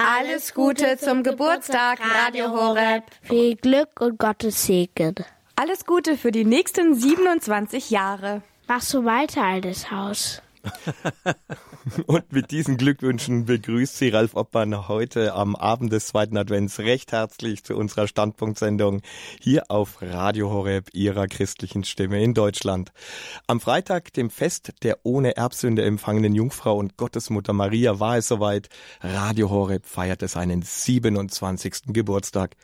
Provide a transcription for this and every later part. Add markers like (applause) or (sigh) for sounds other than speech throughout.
Alles Gute zum Geburtstag, Radio Horeb. Viel Glück und Gottes Segen. Alles Gute für die nächsten 27 Jahre. Mach so weiter, altes Haus. (laughs) Und mit diesen Glückwünschen begrüßt Sie Ralf Oppmann heute am Abend des zweiten Advents recht herzlich zu unserer Standpunktsendung hier auf Radio Horeb, Ihrer christlichen Stimme in Deutschland. Am Freitag, dem Fest der ohne Erbsünde empfangenen Jungfrau und Gottesmutter Maria, war es soweit. Radio Horeb feierte seinen 27. Geburtstag.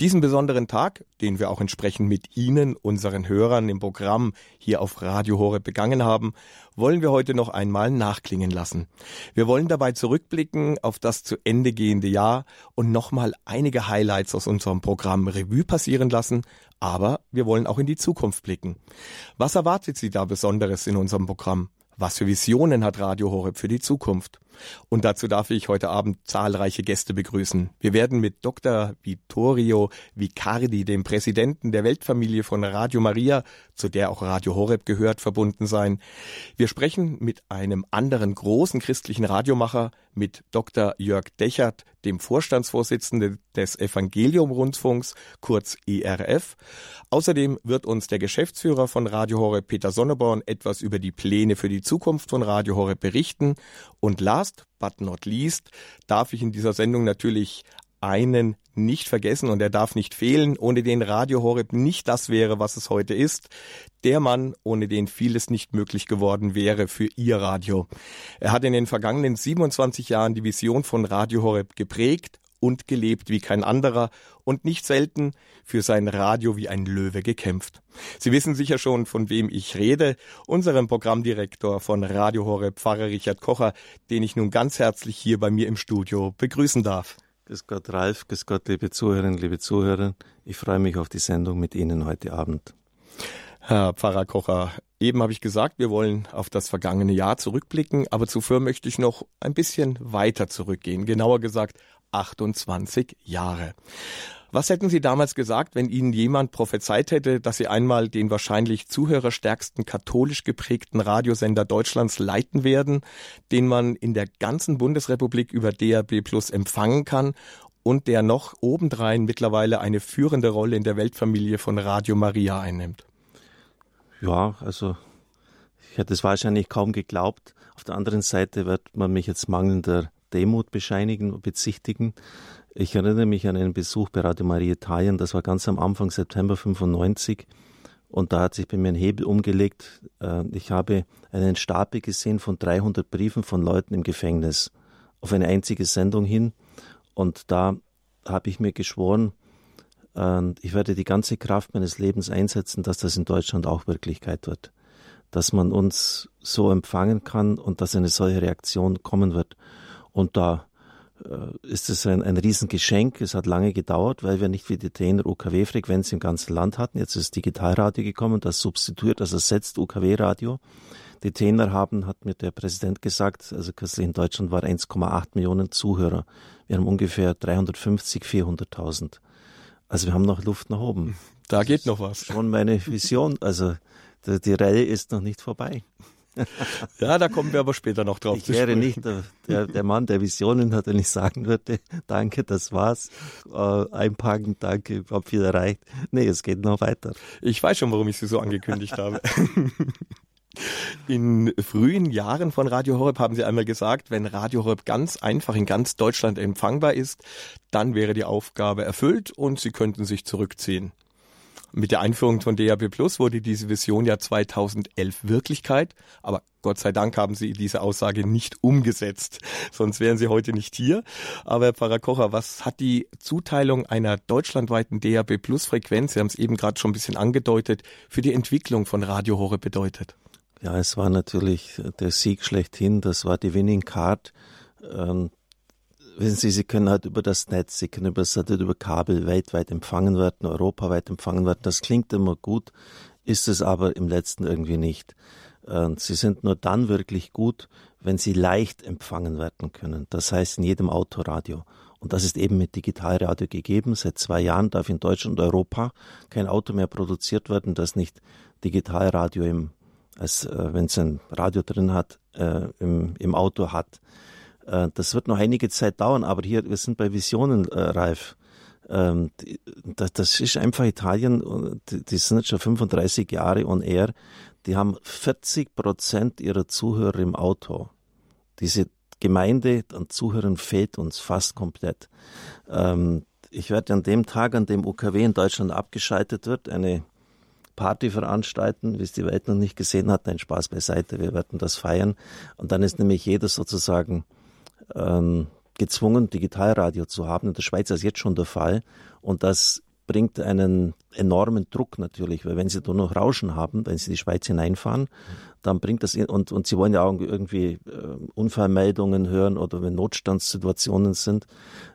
Diesen besonderen Tag, den wir auch entsprechend mit Ihnen, unseren Hörern im Programm hier auf Radio Horeb begangen haben, wollen wir heute noch einmal nachklingen lassen. Wir wollen dabei zurückblicken auf das zu Ende gehende Jahr und nochmal einige Highlights aus unserem Programm Revue passieren lassen, aber wir wollen auch in die Zukunft blicken. Was erwartet Sie da Besonderes in unserem Programm? Was für Visionen hat Radio Horeb für die Zukunft? Und dazu darf ich heute Abend zahlreiche Gäste begrüßen. Wir werden mit Dr. Vittorio Vicardi, dem Präsidenten der Weltfamilie von Radio Maria, zu der auch Radio Horeb gehört, verbunden sein. Wir sprechen mit einem anderen großen christlichen Radiomacher, mit Dr. Jörg Dechert, dem Vorstandsvorsitzenden des Evangelium-Rundfunks, kurz ERF. Außerdem wird uns der Geschäftsführer von Radio Horeb, Peter Sonneborn, etwas über die Pläne für die Zukunft von Radio Horeb berichten. Und last but not least darf ich in dieser Sendung natürlich einen nicht vergessen und er darf nicht fehlen, ohne den Radio Horeb nicht das wäre, was es heute ist. Der Mann, ohne den vieles nicht möglich geworden wäre für Ihr Radio. Er hat in den vergangenen 27 Jahren die Vision von Radio Horeb geprägt und gelebt wie kein anderer und nicht selten für sein Radio wie ein Löwe gekämpft. Sie wissen sicher schon, von wem ich rede, unserem Programmdirektor von Radio Horeb, Pfarrer Richard Kocher, den ich nun ganz herzlich hier bei mir im Studio begrüßen darf. Grüß Gott, Ralf. Grüß Gott, liebe Zuhörerinnen, liebe Zuhörer. Ich freue mich auf die Sendung mit Ihnen heute Abend. Herr Pfarrer Kocher, eben habe ich gesagt, wir wollen auf das vergangene Jahr zurückblicken, aber zuvor möchte ich noch ein bisschen weiter zurückgehen, genauer gesagt 28 Jahre. Was hätten Sie damals gesagt, wenn Ihnen jemand prophezeit hätte, dass Sie einmal den wahrscheinlich zuhörerstärksten katholisch geprägten Radiosender Deutschlands leiten werden, den man in der ganzen Bundesrepublik über DAB Plus empfangen kann und der noch obendrein mittlerweile eine führende Rolle in der Weltfamilie von Radio Maria einnimmt? Ja, also ich hätte es wahrscheinlich kaum geglaubt. Auf der anderen Seite wird man mich jetzt mangelnder Demut bescheinigen, bezichtigen. Ich erinnere mich an einen Besuch bei Radio Maria Italien, das war ganz am Anfang September 95 und da hat sich bei mir ein Hebel umgelegt. Äh, ich habe einen Stapel gesehen von 300 Briefen von Leuten im Gefängnis auf eine einzige Sendung hin und da habe ich mir geschworen, äh, ich werde die ganze Kraft meines Lebens einsetzen, dass das in Deutschland auch Wirklichkeit wird. Dass man uns so empfangen kann und dass eine solche Reaktion kommen wird. Und da ist es ein, ein Riesengeschenk. Es hat lange gedauert, weil wir nicht wie die TNR UKW-Frequenz im ganzen Land hatten. Jetzt ist Digitalradio gekommen, das substituiert, das ersetzt UKW-Radio. Die TNR haben, hat mir der Präsident gesagt, also kürzlich in Deutschland war 1,8 Millionen Zuhörer. Wir haben ungefähr 350, 400.000. Also wir haben noch Luft nach oben. Da geht noch was. Schon meine Vision. Also die, die Reihe ist noch nicht vorbei. (laughs) ja, da kommen wir aber später noch drauf ich zu wäre nicht der, der, der, Mann, der Visionen hat, wenn ich sagen würde, danke, das war's, äh, einpacken, danke, hab viel erreicht. Nee, es geht noch weiter. Ich weiß schon, warum ich sie so angekündigt habe. In frühen Jahren von Radio Horeb haben Sie einmal gesagt, wenn Radio Horeb ganz einfach in ganz Deutschland empfangbar ist, dann wäre die Aufgabe erfüllt und Sie könnten sich zurückziehen. Mit der Einführung von DAB Plus wurde diese Vision ja 2011 Wirklichkeit, aber Gott sei Dank haben Sie diese Aussage nicht umgesetzt, (laughs) sonst wären Sie heute nicht hier. Aber Herr Pfarrer Kocher, was hat die Zuteilung einer deutschlandweiten DAB Plus Frequenz, Sie haben es eben gerade schon ein bisschen angedeutet, für die Entwicklung von Radio Horre bedeutet? Ja, es war natürlich der Sieg schlechthin, das war die Winning Card. Wissen Sie, Sie können halt über das Netz, Sie können über Satellit, über Kabel weltweit empfangen werden, europaweit empfangen werden. Das klingt immer gut, ist es aber im letzten irgendwie nicht. Sie sind nur dann wirklich gut, wenn sie leicht empfangen werden können. Das heißt in jedem Autoradio. Und das ist eben mit Digitalradio gegeben. Seit zwei Jahren darf in Deutschland und Europa kein Auto mehr produziert werden, das nicht Digitalradio im, als, äh, wenn es ein Radio drin hat, äh, im, im Auto hat. Äh, das wird noch einige Zeit dauern, aber hier, wir sind bei Visionen äh, reif. Ähm, das, das, ist einfach Italien, die, die sind jetzt schon 35 Jahre on air, die haben 40 Prozent ihrer Zuhörer im Auto. Diese Gemeinde an Zuhörern fehlt uns fast komplett. Ähm, ich werde an dem Tag, an dem UKW in Deutschland abgeschaltet wird, eine Party veranstalten, wie es die Welt noch nicht gesehen hat. Ein Spaß beiseite, wir werden das feiern. Und dann ist nämlich jeder sozusagen ähm, gezwungen, Digitalradio zu haben. In der Schweiz ist das jetzt schon der Fall. Und das bringt einen enormen Druck natürlich, weil wenn sie da noch Rauschen haben, wenn sie die Schweiz hineinfahren, dann bringt das, und, und sie wollen ja auch irgendwie äh, Unfallmeldungen hören oder wenn Notstandssituationen sind.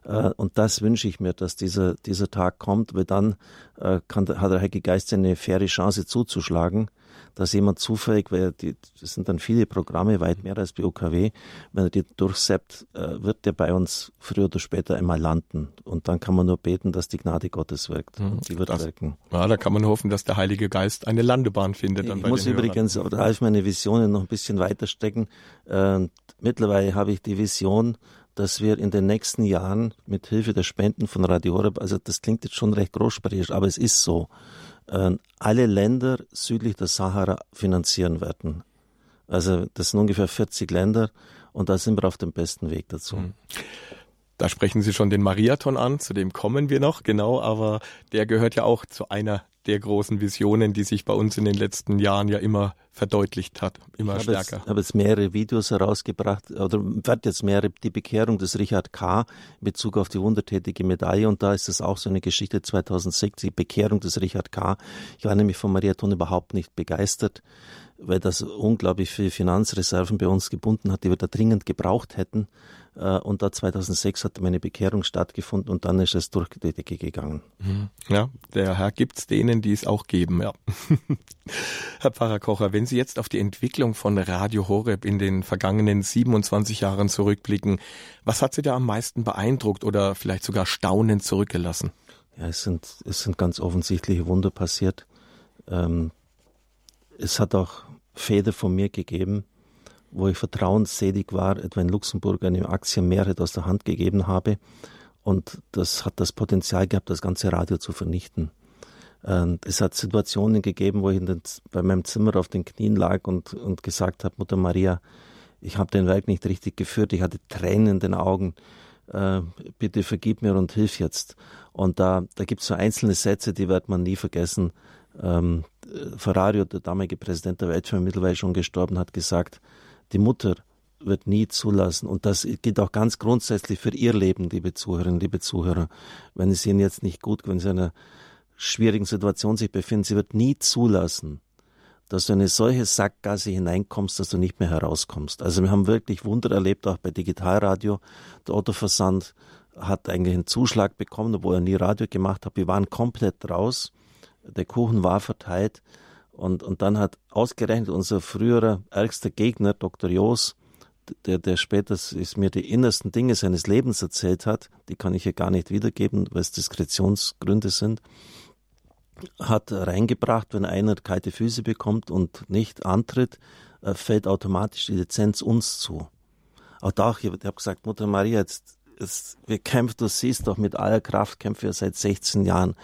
Äh, und das wünsche ich mir, dass dieser, dieser Tag kommt, weil dann äh, kann, hat der Heike Geist eine faire Chance zuzuschlagen dass jemand zufällig, weil die, das sind dann viele Programme, weit mehr als bei OKW, wenn er die durchseppt, äh, wird der bei uns früher oder später einmal landen. Und dann kann man nur beten, dass die Gnade Gottes wirkt. Mhm, die wird das, wirken. Ja, da kann man hoffen, dass der Heilige Geist eine Landebahn findet. ich muss übrigens, oder als meine Visionen noch ein bisschen weiter stecken, äh, mittlerweile habe ich die Vision, dass wir in den nächsten Jahren mit Hilfe der Spenden von Radio Horeb, also das klingt jetzt schon recht großsprechig, aber es ist so, alle Länder südlich der Sahara finanzieren werden. Also das sind ungefähr 40 Länder und da sind wir auf dem besten Weg dazu. Hm. Da sprechen Sie schon den Mariathon an, zu dem kommen wir noch, genau, aber der gehört ja auch zu einer der großen Visionen, die sich bei uns in den letzten Jahren ja immer verdeutlicht hat, immer ich stärker. Ich habe jetzt mehrere Videos herausgebracht, oder wird jetzt mehrere, die Bekehrung des Richard K. in Bezug auf die wundertätige Medaille und da ist es auch so eine Geschichte 2006, die Bekehrung des Richard K. Ich war nämlich vom Mariathon überhaupt nicht begeistert weil das unglaublich viele Finanzreserven bei uns gebunden hat, die wir da dringend gebraucht hätten. Äh, und da 2006 hat meine Bekehrung stattgefunden und dann ist es durch die Decke gegangen. Mhm. Ja, der Herr gibt's denen, die es auch geben, ja. (laughs) Herr Pfarrer Kocher, wenn Sie jetzt auf die Entwicklung von Radio Horeb in den vergangenen 27 Jahren zurückblicken, was hat Sie da am meisten beeindruckt oder vielleicht sogar staunend zurückgelassen? Ja, es sind, es sind ganz offensichtliche Wunder passiert. Ähm, es hat auch Fäde von mir gegeben, wo ich vertrauensselig war, etwa in Luxemburg eine Aktienmehrheit aus der Hand gegeben habe. Und das hat das Potenzial gehabt, das ganze Radio zu vernichten. Und es hat Situationen gegeben, wo ich den, bei meinem Zimmer auf den Knien lag und, und gesagt habe, Mutter Maria, ich habe den Werk nicht richtig geführt, ich hatte Tränen in den Augen, äh, bitte vergib mir und hilf jetzt. Und da, da gibt es so einzelne Sätze, die wird man nie vergessen. Ähm, Ferrari, der damalige Präsident der Weltfirma, mittlerweile schon gestorben, hat gesagt, die Mutter wird nie zulassen. Und das gilt auch ganz grundsätzlich für ihr Leben, liebe Zuhörerinnen, liebe Zuhörer. Wenn es ihnen jetzt nicht gut, wenn sie in einer schwierigen Situation sich befinden, sie wird nie zulassen, dass du in eine solche Sackgasse hineinkommst, dass du nicht mehr herauskommst. Also wir haben wirklich Wunder erlebt, auch bei Digitalradio. Der Autoversand hat eigentlich einen Zuschlag bekommen, obwohl er nie Radio gemacht hat. Wir waren komplett raus. Der Kuchen war verteilt. Und, und dann hat ausgerechnet unser früherer ärgster Gegner, Dr. Joos, der, der später ist mir die innersten Dinge seines Lebens erzählt hat, die kann ich hier gar nicht wiedergeben, weil es Diskretionsgründe sind, hat reingebracht, wenn einer kalte Füße bekommt und nicht antritt, äh, fällt automatisch die Lizenz uns zu. Auch da, ich habe gesagt, Mutter Maria, jetzt, jetzt, wir kämpfen, du siehst doch, mit aller Kraft kämpfen wir seit 16 Jahren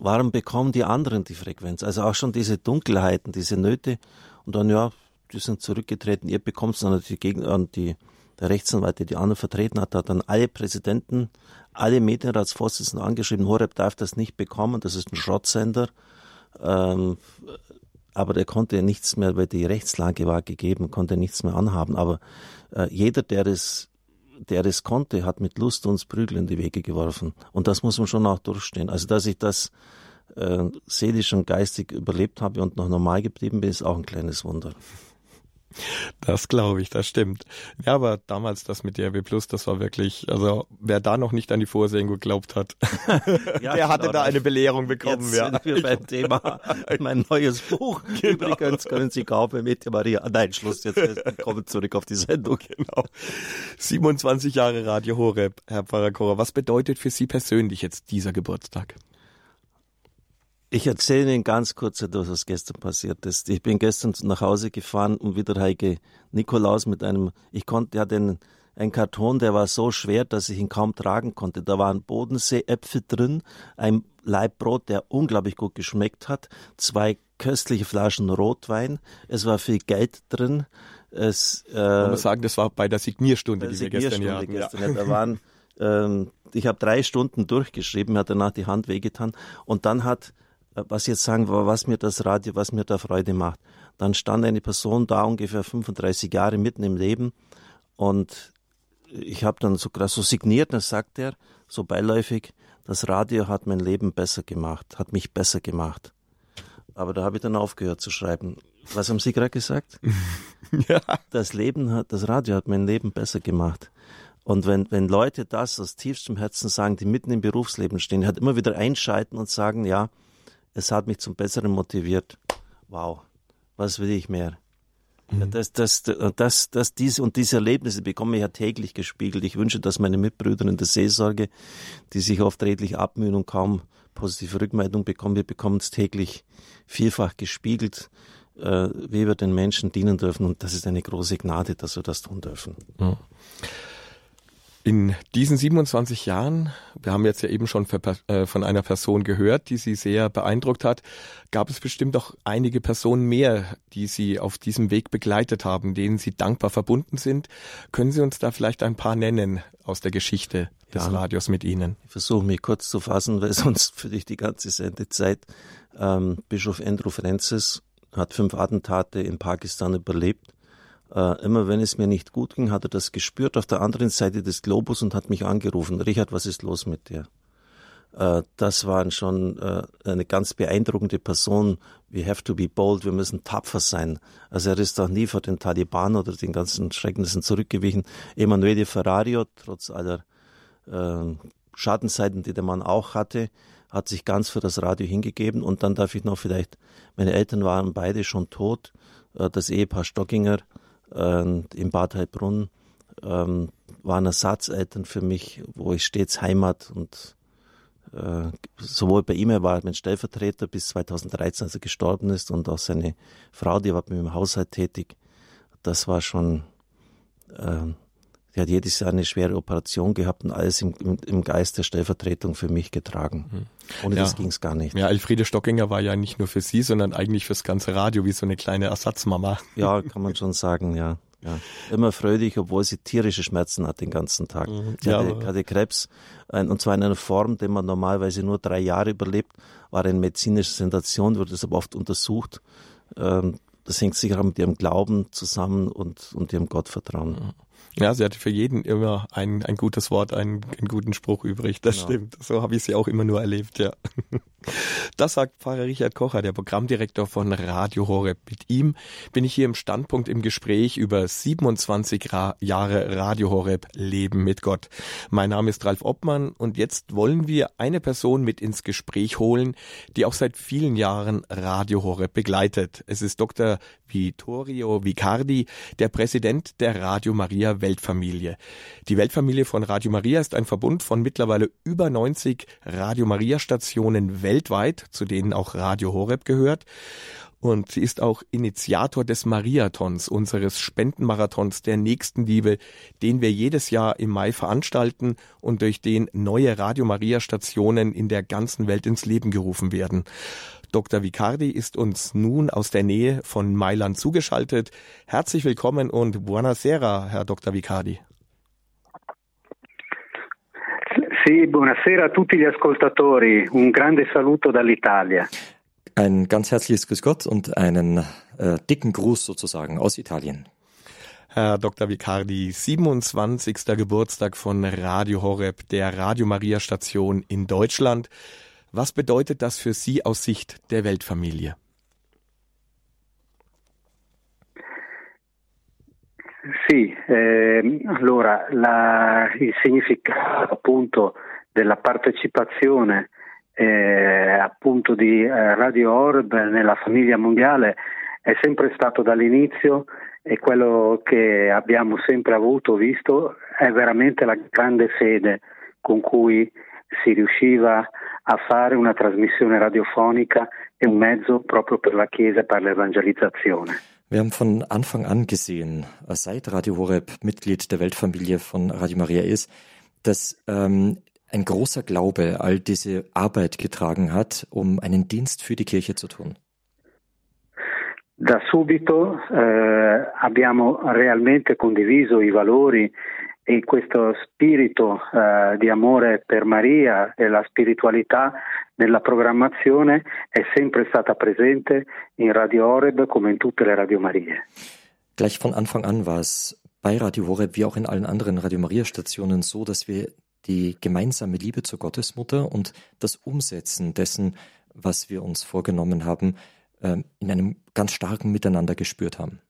warum bekommen die anderen die Frequenz? Also auch schon diese Dunkelheiten, diese Nöte. Und dann, ja, die sind zurückgetreten, ihr bekommt es dann die Gegner, die, der Rechtsanwalt, der die anderen vertreten hat, hat dann alle Präsidenten, alle Medienratsvorsitzenden angeschrieben, Horeb darf das nicht bekommen, das ist ein Schrottsender. Ähm, aber der konnte nichts mehr, weil die Rechtslage war gegeben, konnte nichts mehr anhaben. Aber äh, jeder, der es der es konnte, hat mit Lust uns Prügel in die Wege geworfen. Und das muss man schon auch durchstehen. Also, dass ich das äh, seelisch und geistig überlebt habe und noch normal geblieben bin, ist auch ein kleines Wunder. Das glaube ich, das stimmt. Ja, aber damals das mit DRB Plus, das war wirklich, also wer da noch nicht an die Vorsehung geglaubt hat, (laughs) ja, der hatte genau, da eine Belehrung bekommen. Jetzt ja. sind wir beim Thema (laughs) mein neues Buch. Genau. Übrigens können Sie kaufen mit Maria. Nein, Schluss, jetzt kommen zurück auf die Sendung. Genau. 27 Jahre Radio Horeb, Herr Pfarrer Kora. Was bedeutet für Sie persönlich jetzt dieser Geburtstag? Ich erzähle Ihnen ganz kurz etwas, was gestern passiert ist. Ich bin gestern nach Hause gefahren und wieder Heike Nikolaus mit einem, ich konnte, ja den, ein Karton, der war so schwer, dass ich ihn kaum tragen konnte. Da waren Bodenseeäpfel drin, ein Laib Brot, der unglaublich gut geschmeckt hat, zwei köstliche Flaschen Rotwein, es war viel Geld drin. Es, äh, Man muss sagen, das war bei der Signierstunde, die wir gestern hatten. Gestern, ja. Da waren, ähm, ich habe drei Stunden durchgeschrieben, mir hat danach die Hand wehgetan. Und dann hat, was jetzt sagen was mir das Radio, was mir da Freude macht. Dann stand eine Person da, ungefähr 35 Jahre mitten im Leben. Und ich habe dann so, so signiert, dann sagt er, so beiläufig, das Radio hat mein Leben besser gemacht, hat mich besser gemacht. Aber da habe ich dann aufgehört zu schreiben. Was haben Sie gerade gesagt? (laughs) ja. Das Leben hat, das Radio hat mein Leben besser gemacht. Und wenn, wenn Leute das aus tiefstem Herzen sagen, die mitten im Berufsleben stehen, hat immer wieder einschalten und sagen, ja, es hat mich zum Besseren motiviert. Wow, was will ich mehr? Ja, mhm. das, das, das, das, diese und diese Erlebnisse bekomme ich ja täglich gespiegelt. Ich wünsche, dass meine Mitbrüder in der Seelsorge, die sich oft redlich abmühen und kaum positive Rückmeldung bekommen, wir bekommen es täglich vielfach gespiegelt, äh, wie wir den Menschen dienen dürfen. Und das ist eine große Gnade, dass wir das tun dürfen. Ja. In diesen 27 Jahren, wir haben jetzt ja eben schon äh, von einer Person gehört, die Sie sehr beeindruckt hat, gab es bestimmt auch einige Personen mehr, die Sie auf diesem Weg begleitet haben, denen Sie dankbar verbunden sind. Können Sie uns da vielleicht ein paar nennen aus der Geschichte des ja, Radios mit Ihnen? Ich versuche mich kurz zu fassen, weil (laughs) sonst für dich die ganze Sendezeit. Ähm, Bischof Andrew Francis hat fünf Attentate in Pakistan überlebt äh, immer wenn es mir nicht gut ging, hat er das gespürt auf der anderen Seite des Globus und hat mich angerufen. Richard, was ist los mit dir? Äh, das waren schon äh, eine ganz beeindruckende Person. We have to be bold, wir müssen tapfer sein. Also er ist auch nie vor den Taliban oder den ganzen Schrecknissen zurückgewichen. Emanuele Ferrario, trotz aller äh, Schadenseiten, die der Mann auch hatte, hat sich ganz für das Radio hingegeben. Und dann darf ich noch vielleicht, meine Eltern waren beide schon tot. Äh, das Ehepaar Stockinger äh, in Bad Heilbrunn ähm, waren Ersatzeltern für mich, wo ich stets Heimat und äh, sowohl bei ihm, er war mein Stellvertreter bis 2013, als er gestorben ist, und auch seine Frau, die war bei mir im Haushalt tätig. Das war schon, äh, die hat jedes Jahr eine schwere Operation gehabt und alles im, im, im Geist der Stellvertretung für mich getragen. Mhm. Ohne ja. das ging es gar nicht. Ja, Elfriede Stockinger war ja nicht nur für Sie, sondern eigentlich fürs ganze Radio wie so eine kleine Ersatzmama. Ja, (laughs) kann man schon sagen, ja. Ja, immer fröhlich, obwohl sie tierische Schmerzen hat den ganzen Tag. Mhm. Sie ja, hatte, hatte, Krebs, und zwar in einer Form, die man normalerweise nur drei Jahre überlebt, war eine medizinische Sensation, wurde aber oft untersucht. Ähm, das hängt sicher auch mit ihrem Glauben zusammen und, und ihrem Gottvertrauen. Ja, sie hatte für jeden immer ein, ein gutes Wort, einen, einen guten Spruch übrig. Das genau. stimmt. So habe ich sie auch immer nur erlebt, ja. (laughs) Das sagt Pfarrer Richard Kocher, der Programmdirektor von Radio Horeb. Mit ihm bin ich hier im Standpunkt im Gespräch über 27 Ra Jahre Radio Horeb Leben mit Gott. Mein Name ist Ralf Obmann und jetzt wollen wir eine Person mit ins Gespräch holen, die auch seit vielen Jahren Radio Horeb begleitet. Es ist Dr. Vittorio Vicardi, der Präsident der Radio Maria Weltfamilie. Die Weltfamilie von Radio Maria ist ein Verbund von mittlerweile über 90 Radio Maria Stationen weltweit, zu denen auch Radio Horeb gehört. Und sie ist auch Initiator des Mariathons, unseres Spendenmarathons der Nächstenliebe, den wir jedes Jahr im Mai veranstalten und durch den neue Radio Maria Stationen in der ganzen Welt ins Leben gerufen werden. Dr. Vicardi ist uns nun aus der Nähe von Mailand zugeschaltet. Herzlich willkommen und buonasera, Herr Dr. Vicardi. Sì, buonasera a tutti gli ascoltatori. Un grande saluto dall'Italia. Ein ganz herzliches Grüß Gott und einen äh, dicken Gruß sozusagen aus Italien. Herr Dr. Vicardi, 27. Geburtstag von Radio Horeb, der Radio Maria Station in Deutschland. Was bedeutet das für Sie aus Sicht der Weltfamilie? Sì, eh, allora la, il significato appunto della partecipazione eh, appunto di eh, Radio Orb nella famiglia mondiale è sempre stato dall'inizio e quello che abbiamo sempre avuto, visto, è veramente la grande fede con cui si riusciva a fare una trasmissione radiofonica e un mezzo proprio per la Chiesa e per l'evangelizzazione. Wir haben von Anfang an gesehen, seit Radio Horeb Mitglied der Weltfamilie von Radio Maria ist, dass ähm, ein großer Glaube all diese Arbeit getragen hat, um einen Dienst für die Kirche zu tun. Da subito eh, abbiamo realmente condiviso i valori e questo spirito eh, di amore per Maria e la spiritualità nella programmazione è sempre stata presente in Radio Horeb come in tutte le Radio Marie. Gleich von Anfang an war es bei Radio Horeb wie auch in allen anderen Radio Maria Stationen so, dass wir die gemeinsame Liebe zur Gottesmutter und das Umsetzen dessen, was wir uns vorgenommen haben, ähm, in einem ganz starken Miteinander gespürt haben.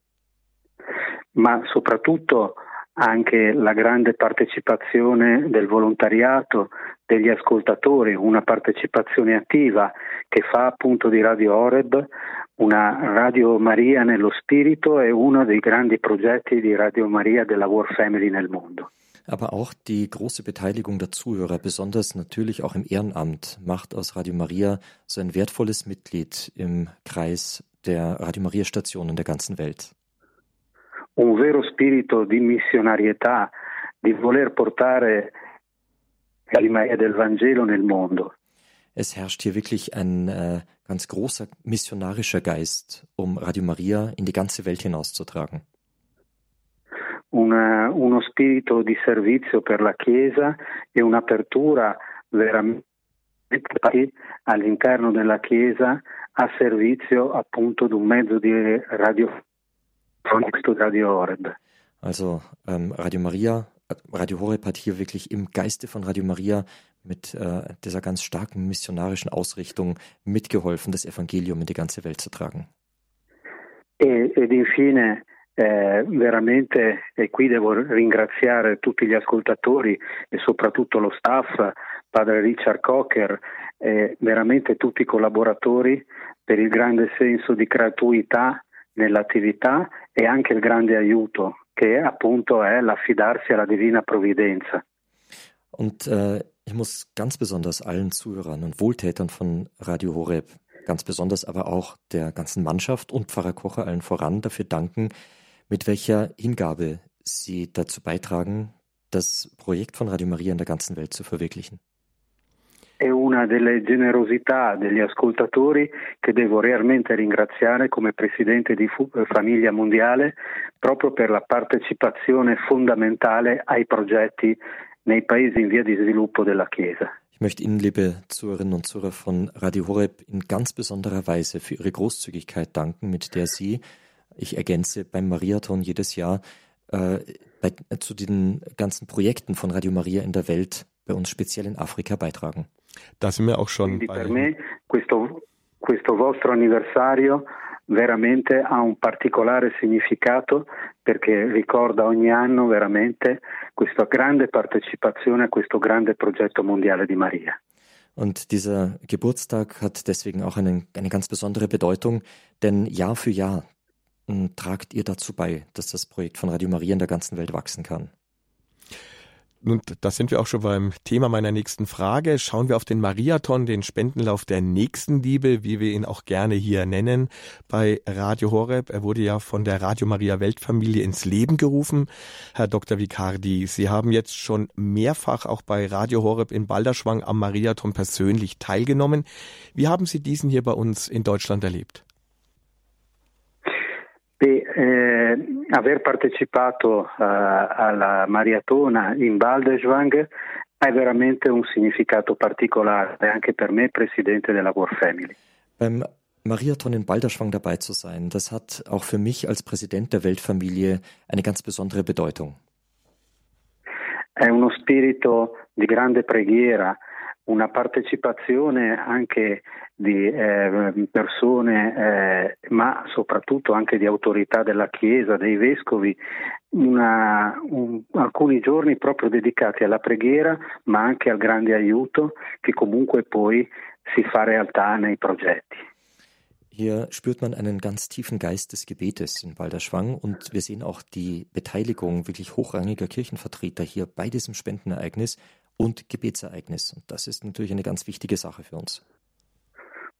Ma soprattutto anche la grande partecipazione del volontariato, degli ascoltatori, una partecipazione attiva che fa appunto di Radio Oreb una Radio Maria nello spirito e uno dei grandi progetti di Radio Maria della War Family nel mondo. Aber auch die große Beteiligung der Zuhörer, besonders natürlich auch im Ehrenamt, macht aus Radio Maria so ein wertvolles Mitglied im Kreis der Radio Maria Stationen der ganzen Welt. Un vero spirito di missionarietà, di voler portare Radio Maria del Vangelo nel mondo. Es herrscht hier wirklich ein äh, ganz großer missionarischer Geist, um Radio Maria in die ganze Welt hinauszutragen. Una, uno spirito di servizio per la Chiesa e un'apertura veramente all'interno della Chiesa a servizio appunto di un mezzo di radio Radio Horeb. Also ähm, Radio Maria, Radio Horeb hat hier wirklich im Geiste von Radio Maria mit äh, dieser ganz starken missionarischen Ausrichtung mitgeholfen, das Evangelium in die ganze Welt zu tragen. E, ed infine eh, veramente, e qui devo ringraziare tutti gli ascoltatori e soprattutto lo staff, padre Richard Cocker e veramente tutti i collaboratori per il grande senso di gratuità nell'attività e anche il grande aiuto che appunto è l'affidarsi alla divina provvidenza. Und äh, ich muss ganz besonders allen Zuhörern und Wohltätern von Radio Horeb, ganz besonders aber auch der ganzen Mannschaft und Pfarrer Kocher allen voran dafür danken, mit welcher Hingabe sie dazu beitragen, das Projekt von Radio Maria in der ganzen Welt zu verwirklichen. È una delle generosità degli ascoltatori che devo realmente ringraziare come presidente di Famiglia Mondiale proprio per la partecipazione fondamentale ai progetti nei paesi in via di sviluppo della Chiesa. Ich möchte Ihnen, liebe Zuhörerinnen und Zuhörer von Radio Horeb, in ganz besonderer Weise für Ihre Großzügigkeit danken, mit der Sie, ich ergänze, beim Mariathon jedes Jahr äh, bei, zu den ganzen Projekten von Radio Maria in der Welt, bei uns speziell in Afrika, beitragen. Da sind wir auch schon Quindi bei. per me questo, questo vostro anniversario veramente ha un particolare significato perché ricorda ogni anno veramente questa grande partecipazione a questo grande progetto mondiale di Maria. Und dieser Geburtstag hat deswegen auch eine, eine ganz besondere Bedeutung, denn Jahr für Jahr m, tragt ihr dazu bei, dass das Projekt von Radio Maria in der ganzen Welt wachsen kann. Und da sind wir auch schon beim Thema meiner nächsten Frage. Schauen wir auf den Mariathon, den Spendenlauf der Nächstenliebe, wie wir ihn auch gerne hier nennen, bei Radio Horeb. Er wurde ja von der Radio Maria Weltfamilie ins Leben gerufen. Herr Dr. Vicardi, Sie haben jetzt schon mehrfach auch bei Radio Horeb in Balderschwang am Mariathon persönlich teilgenommen. Wie haben Sie diesen hier bei uns in Deutschland erlebt? E, eh, aver partecipato eh, alla maratona in Baldeswang ha veramente un significato particolare anche per me, presidente della War Family. Beim Mariathon in Balderschwang dabei zu sein, das hat auch für mich als Präsident der Weltfamilie eine ganz besondere Bedeutung. È uno spirito di grande preghiera, una partecipazione anche di eh, persone, eh, ma soprattutto anche di autorità della Chiesa, dei vescovi, una, un, alcuni giorni proprio dedicati alla preghiera, ma anche al grande aiuto che comunque poi si fa realtà nei progetti. Hier spürt man einen ganz tiefen Geist des Gebetes in Balderschwang und wir sehen auch die Beteiligung wirklich hochrangiger Kirchenvertreter hier bei diesem Spendenereignis und Gebetsereignis. Und das ist natürlich eine ganz wichtige Sache für uns.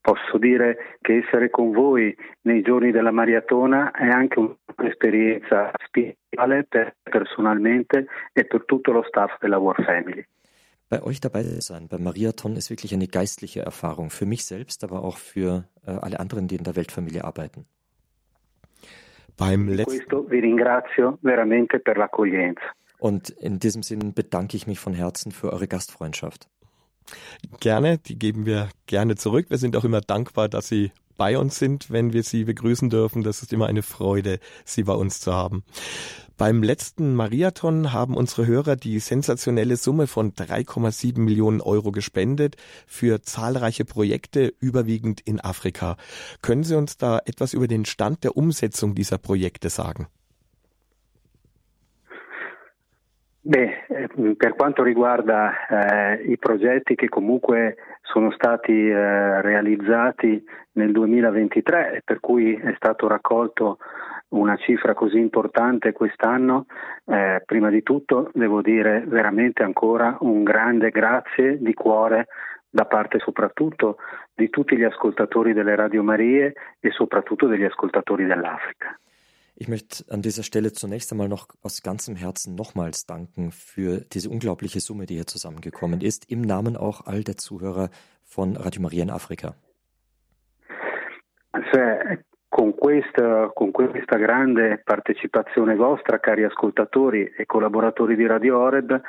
posso dire che essere con voi nei giorni della maratona è anche un'esperienza spirituale per, personalmente e per tutto lo staff della War Family. Bei euch dabei zu sein, beim Mariathon, ist wirklich eine geistliche Erfahrung. Für mich selbst, aber auch für äh, alle anderen, die in der Weltfamilie arbeiten. Beim letzten vi ringrazio veramente per l'accoglienza. Und in diesem Sinn bedanke ich mich von Herzen für eure Gastfreundschaft. Gerne, die geben wir gerne zurück. Wir sind auch immer dankbar, dass Sie bei uns sind, wenn wir Sie begrüßen dürfen. Das ist immer eine Freude, Sie bei uns zu haben. Beim letzten Mariathon haben unsere Hörer die sensationelle Summe von 3,7 Millionen Euro gespendet für zahlreiche Projekte, überwiegend in Afrika. Können Sie uns da etwas über den Stand der Umsetzung dieser Projekte sagen? Beh, eh, per quanto riguarda eh, i progetti che comunque sono stati eh, realizzati nel 2023 e per cui è stato raccolto una cifra così importante quest'anno, eh, prima di tutto devo dire veramente ancora un grande grazie di cuore da parte soprattutto di tutti gli ascoltatori delle Radio Marie e soprattutto degli ascoltatori dell'Africa. Ich möchte an dieser Stelle zunächst einmal noch aus ganzem Herzen nochmals danken für diese unglaubliche Summe, die hier zusammengekommen ist, im Namen auch all der Zuhörer von Radio Maria in Afrika. con questa, con questa, grande partecipazione vostra, cari ascoltatori e collaboratori di Radio Oreb,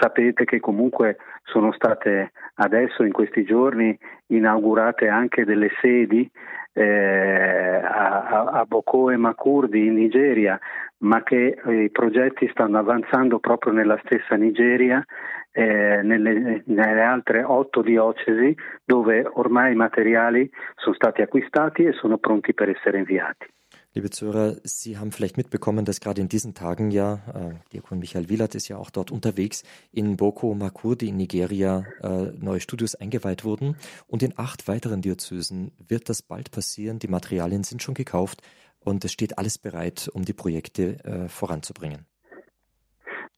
sapete che comunque sono state adesso in questi giorni inaugurate anche delle sedi eh, a, a Boko e Makurdi in Nigeria, ma che eh, i progetti stanno avanzando proprio nella stessa Nigeria eh, nelle, nelle, altre otto diocesi dove ormai i materiali sono stati acquistati e sono pronti per essere inviati. Liebe Zuhörer, Sie haben vielleicht mitbekommen, dass gerade in diesen Tagen ja, äh, Diakon Michael Wielert ist ja auch dort unterwegs, in Boko Makurdi in Nigeria äh, neue Studios eingeweiht wurden und in acht weiteren Diözesen wird das bald passieren. Die Materialien sind schon gekauft und es steht alles bereit, um die Projekte äh, voranzubringen.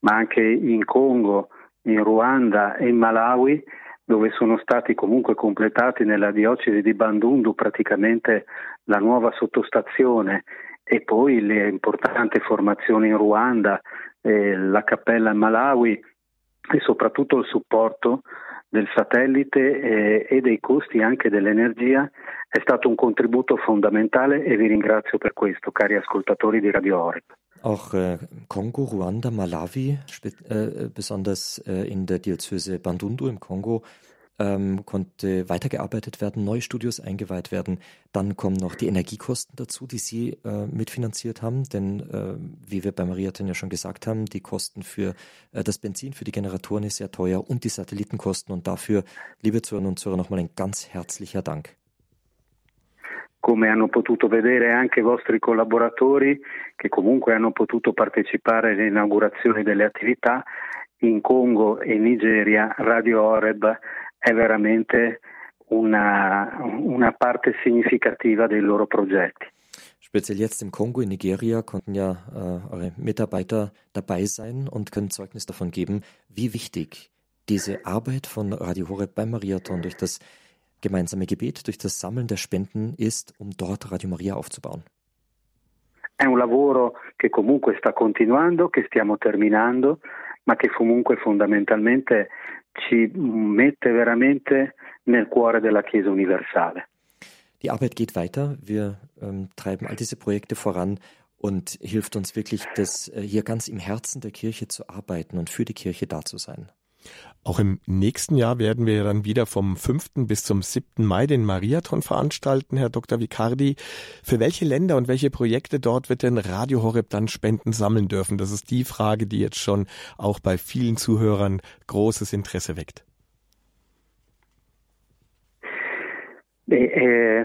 Ma anche in Congo in Ruanda in Malawi dove sono stati comunque completati nella diocesi di Bandundu praticamente la nuova sottostazione e poi le importanti formazioni in Ruanda, eh, la cappella in Malawi e soprattutto il supporto del satellite eh, e dei costi anche dell'energia è stato un contributo fondamentale e vi ringrazio per questo, cari ascoltatori di Radio Oreb. Auch äh, Kongo, Ruanda, Malawi, äh, besonders äh, in der Diözese Bandundu im Kongo, ähm, konnte weitergearbeitet werden, neue Studios eingeweiht werden. Dann kommen noch die Energiekosten dazu, die Sie äh, mitfinanziert haben, denn äh, wie wir bei Mariathon ja schon gesagt haben, die Kosten für äh, das Benzin, für die Generatoren ist sehr teuer und die Satellitenkosten und dafür, liebe Zuhörer und Zuhörer, nochmal ein ganz herzlicher Dank. Come hanno potuto vedere anche i vostri collaboratori che comunque hanno potuto partecipare alle inaugurazioni delle attività in Congo e Nigeria, Radio Oreb è veramente una, una parte significativa dei loro progetti. Speziell jetzt im Kongo, in Nigeria, konnten ja äh, eure Mitarbeiter dabei sein und können Zeugnis davon geben, wie wichtig diese Arbeit von Radio Horeb beim Mariathon durch das gemeinsame Gebet durch das Sammeln der Spenden ist, um dort Radio Maria aufzubauen. È un lavoro che comunque sta continuando, che stiamo terminando, ma che comunque fondamentalmente ci mette veramente nel cuore della Chiesa universale. Die Arbeit geht weiter. Wir ähm, treiben all diese Projekte voran und hilft uns wirklich, das, äh, hier ganz im Herzen der Kirche zu arbeiten und für die Kirche da zu sein. Auch im nächsten Jahr werden wir dann wieder vom 5. bis zum 7. Mai den Mariathon veranstalten, Herr Dr. Vicardi. Für welche Länder und welche Projekte dort wird denn Radio Horeb dann Spenden sammeln dürfen? Das ist die Frage, die jetzt schon auch bei vielen Zuhörern großes Interesse weckt. Eh,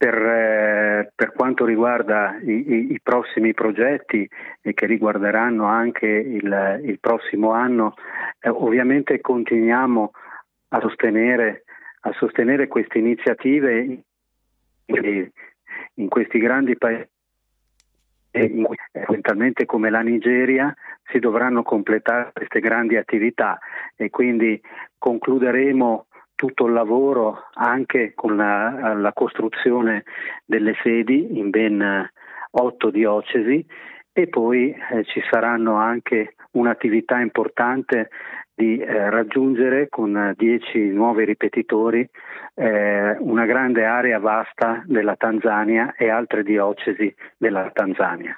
Per, eh, per, quanto riguarda i, i, prossimi progetti e che riguarderanno anche il, il prossimo anno, eh, ovviamente continuiamo a sostenere, a sostenere queste iniziative in, in questi grandi paesi in cui eventualmente come la Nigeria si dovranno completare queste grandi attività. E quindi concluderemo tutto il lavoro anche con la, la costruzione delle sedi in ben otto diocesi e poi eh, ci saranno anche un'attività importante di eh, raggiungere con dieci nuovi ripetitori eh, una grande area vasta della Tansania e altre diocesi della Tansania.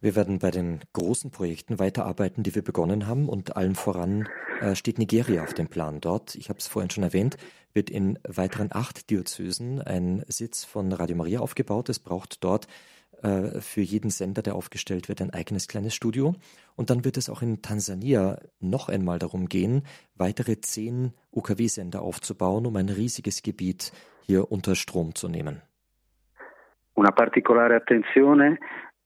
Wir werden bei den großen Projekten weiterarbeiten, die wir begonnen haben und allen voran äh, steht Nigeria auf dem Plan. Dort, ich habe es vorhin schon erwähnt, wird in weiteren acht Diözesen ein Sitz von Radio Maria aufgebaut. Es braucht dort äh, für jeden Sender, der aufgestellt wird, ein eigenes kleines Studio. Und dann wird es auch in Tansania noch einmal darum gehen, weitere zehn UKW-Sender aufzubauen, um ein riesiges Gebiet hier unter Strom zu nehmen. Una particolare attenzione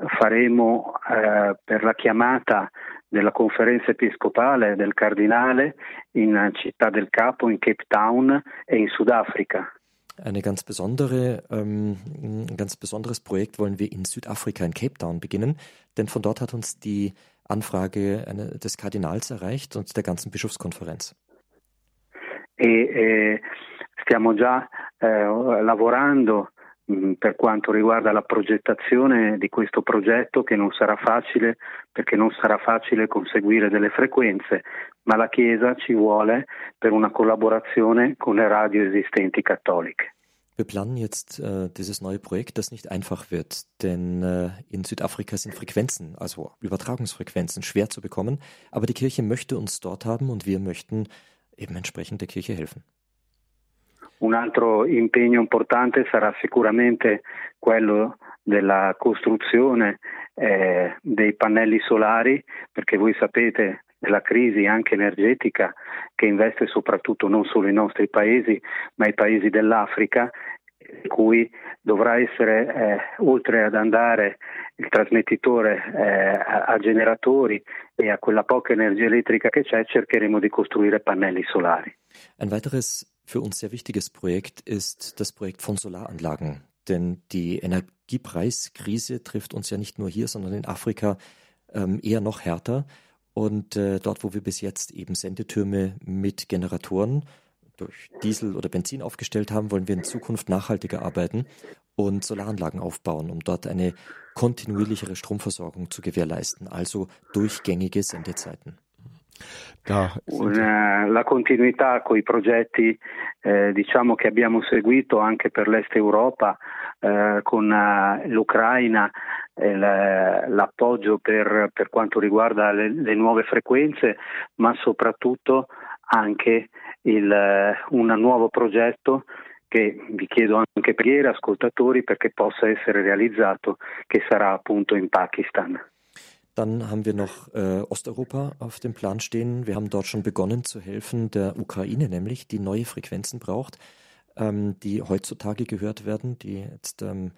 faremo eh, per la chiamata della conferenza episcopale del cardinale in Città del Capo, in Cape Town e in Sudafrica. Eine ganz besondere, ähm, ein ganz besonderes Projekt wollen wir in Südafrika, in Cape Town beginnen, denn von dort hat uns die Anfrage des Kardinals erreicht und der ganzen Bischofskonferenz. E eh, stiamo già eh, lavorando per quanto riguarda la progettazione di questo progetto che non sarà facile perché non sarà facile conseguire delle frequenze, ma la Chiesa ci vuole per una collaborazione con le radio esistenti cattoliche. Wir planen jetzt äh, dieses neue Projekt, das nicht einfach wird, denn äh, in Südafrika sind Frequenzen, also Übertragungsfrequenzen, schwer zu bekommen. Aber die Kirche möchte uns dort haben und wir möchten eben entsprechend der Kirche helfen. Un altro impegno importante sarà sicuramente quello della costruzione eh, dei pannelli solari, perché voi sapete della crisi anche energetica che investe soprattutto non solo i nostri paesi, ma i paesi dell'Africa, in cui dovrà essere, eh, oltre ad andare il trasmettitore eh, a, a, generatori e a quella poca energia elettrica che c'è, cercheremo di costruire pannelli solari. Ein weiteres für uns sehr wichtiges Projekt ist das Projekt von Solaranlagen. Denn die Energiepreiskrise trifft uns ja nicht nur hier, sondern in Afrika ähm, eher noch härter. Und äh, dort, wo wir bis jetzt eben Sendetürme mit Generatoren durch Diesel oder Benzin aufgestellt haben, wollen wir in Zukunft nachhaltiger arbeiten und Solaranlagen aufbauen, um dort eine kontinuierlichere Stromversorgung zu gewährleisten, also durchgängige Sendezeiten. Da Una, la continuità con i progetti eh, diciamo che abbiamo seguito anche per l'Est Europa eh, con uh, l'Ucraina l'appoggio per, per, quanto riguarda le, le, nuove frequenze, ma soprattutto anche il, un nuovo progetto che vi chiedo anche preghiera, ascoltatori, perché possa essere realizzato, che sarà appunto in Pakistan. Dann haben wir noch äh, Osteuropa auf dem Plan stehen. Wir haben dort schon begonnen zu helfen, der Ukraine nämlich, die neue Frequenzen braucht, ähm, die heutzutage gehört werden, die jetzt ähm,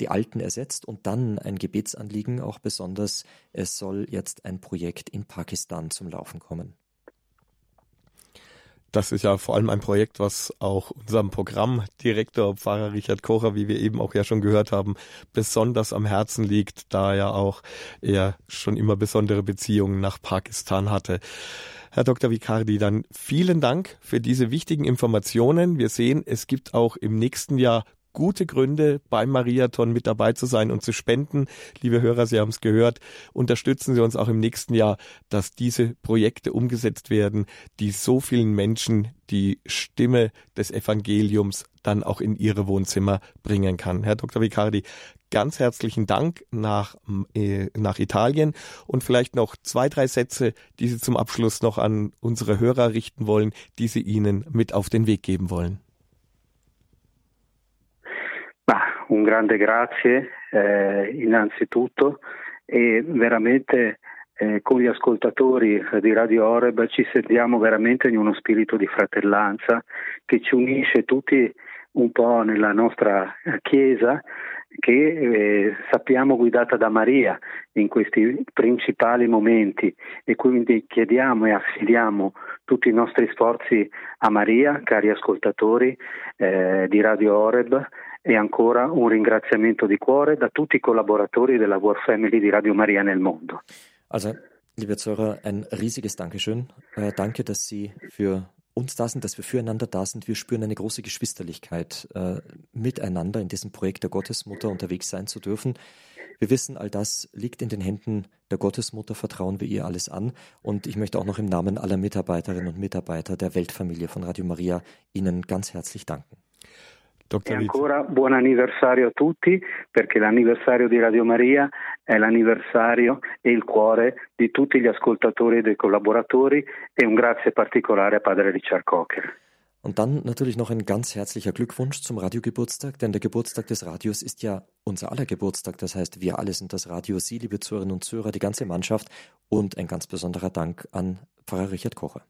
die alten ersetzt und dann ein Gebetsanliegen auch besonders, es soll jetzt ein Projekt in Pakistan zum Laufen kommen. Das ist ja vor allem ein Projekt, was auch unserem Programmdirektor Pfarrer Richard Kocher, wie wir eben auch ja schon gehört haben, besonders am Herzen liegt, da er auch er schon immer besondere Beziehungen nach Pakistan hatte. Herr Dr. Vicardi, dann vielen Dank für diese wichtigen Informationen. Wir sehen, es gibt auch im nächsten Jahr gute Gründe, beim Mariathon mit dabei zu sein und zu spenden. Liebe Hörer, Sie haben es gehört, unterstützen Sie uns auch im nächsten Jahr, dass diese Projekte umgesetzt werden, die so vielen Menschen die Stimme des Evangeliums dann auch in ihre Wohnzimmer bringen kann. Herr Dr. Vicardi, ganz herzlichen Dank nach, äh, nach Italien und vielleicht noch zwei, drei Sätze, die Sie zum Abschluss noch an unsere Hörer richten wollen, die Sie ihnen mit auf den Weg geben wollen. Un grande grazie eh, innanzitutto e veramente eh, con gli ascoltatori di Radio Oreb ci sentiamo veramente in uno spirito di fratellanza che ci unisce tutti un po' nella nostra Chiesa che eh, sappiamo guidata da Maria in questi principali momenti. E quindi chiediamo e affidiamo tutti i nostri sforzi a Maria, cari ascoltatori eh, di Radio Oreb, e ancora un ringraziamento di cuore da tutti i collaboratori della War Family di Radio Maria nel mondo. Also, liebe Zuhörer, ein riesiges Dankeschön. Äh, danke, dass Sie für uns da sind, dass wir füreinander da sind. Wir spüren eine große Geschwisterlichkeit äh, miteinander in diesem Projekt der Gottesmutter unterwegs sein zu dürfen. Wir wissen, all das liegt in den Händen der Gottesmutter, vertrauen wir ihr alles an. Und ich möchte auch noch im Namen aller Mitarbeiterinnen und Mitarbeiter der Weltfamilie von Radio Maria Ihnen ganz herzlich danken. Dr. E ancora buon anniversario a tutti, perché l'anniversario di Radio Maria è l'anniversario e il cuore di tutti gli ascoltatori e dei collaboratori e un grazie particolare a Padre Richard Cocker. Und dann natürlich noch ein ganz herzlicher Glückwunsch zum Radiogeburtstag, denn der Geburtstag des Radios ist ja unser aller Geburtstag. Das heißt, wir alle sind das Radio, Sie, liebe Zuhörerinnen und Zuhörer, die ganze Mannschaft und ein ganz besonderer Dank an Pfarrer Richard Kocher.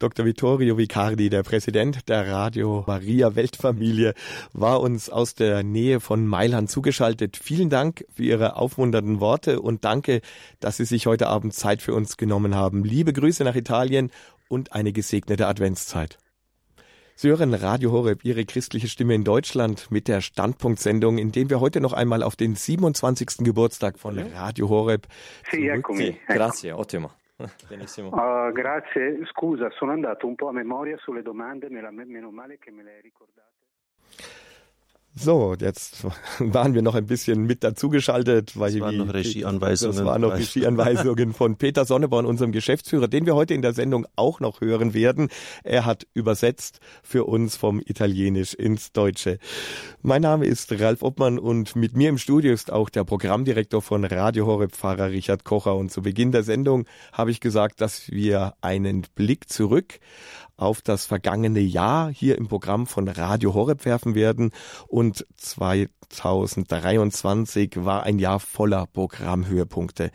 Dr. Vittorio Vicardi, der Präsident der Radio Maria Weltfamilie, war uns aus der Nähe von Mailand zugeschaltet. Vielen Dank für Ihre aufmunternden Worte und danke, dass Sie sich heute Abend Zeit für uns genommen haben. Liebe Grüße nach Italien und eine gesegnete Adventszeit. Sie hören Radio Horeb, Ihre christliche Stimme in Deutschland mit der Standpunktsendung, in dem wir heute noch einmal auf den 27. Geburtstag von Radio Horeb Sì, eccomi. Grazie, ottimo. (laughs) Benissimo. Uh, grazie, scusa, sono andato un po' a memoria sulle domande, meno male che me le ricordate. So, jetzt (laughs) waren wir noch ein bisschen mit dazugeschaltet, weil das waren noch Regieanweisungen. Das waren noch Regieanweisungen von Peter Sonneborn, unserem Geschäftsführer, den wir heute in der Sendung auch noch hören werden. Er hat übersetzt für uns vom Italienisch ins Deutsche. Mein Name ist Ralf Obmann und mit mir im Studio ist auch der Programmdirektor von Radio Horeb, Pfarrer Richard Kocher. Und zu Beginn der Sendung habe ich gesagt, dass wir einen Blick zurück auf das vergangene Jahr hier im Programm von Radio Horeb werfen werden. Und 2023 war ein Jahr voller Programmhöhepunkte.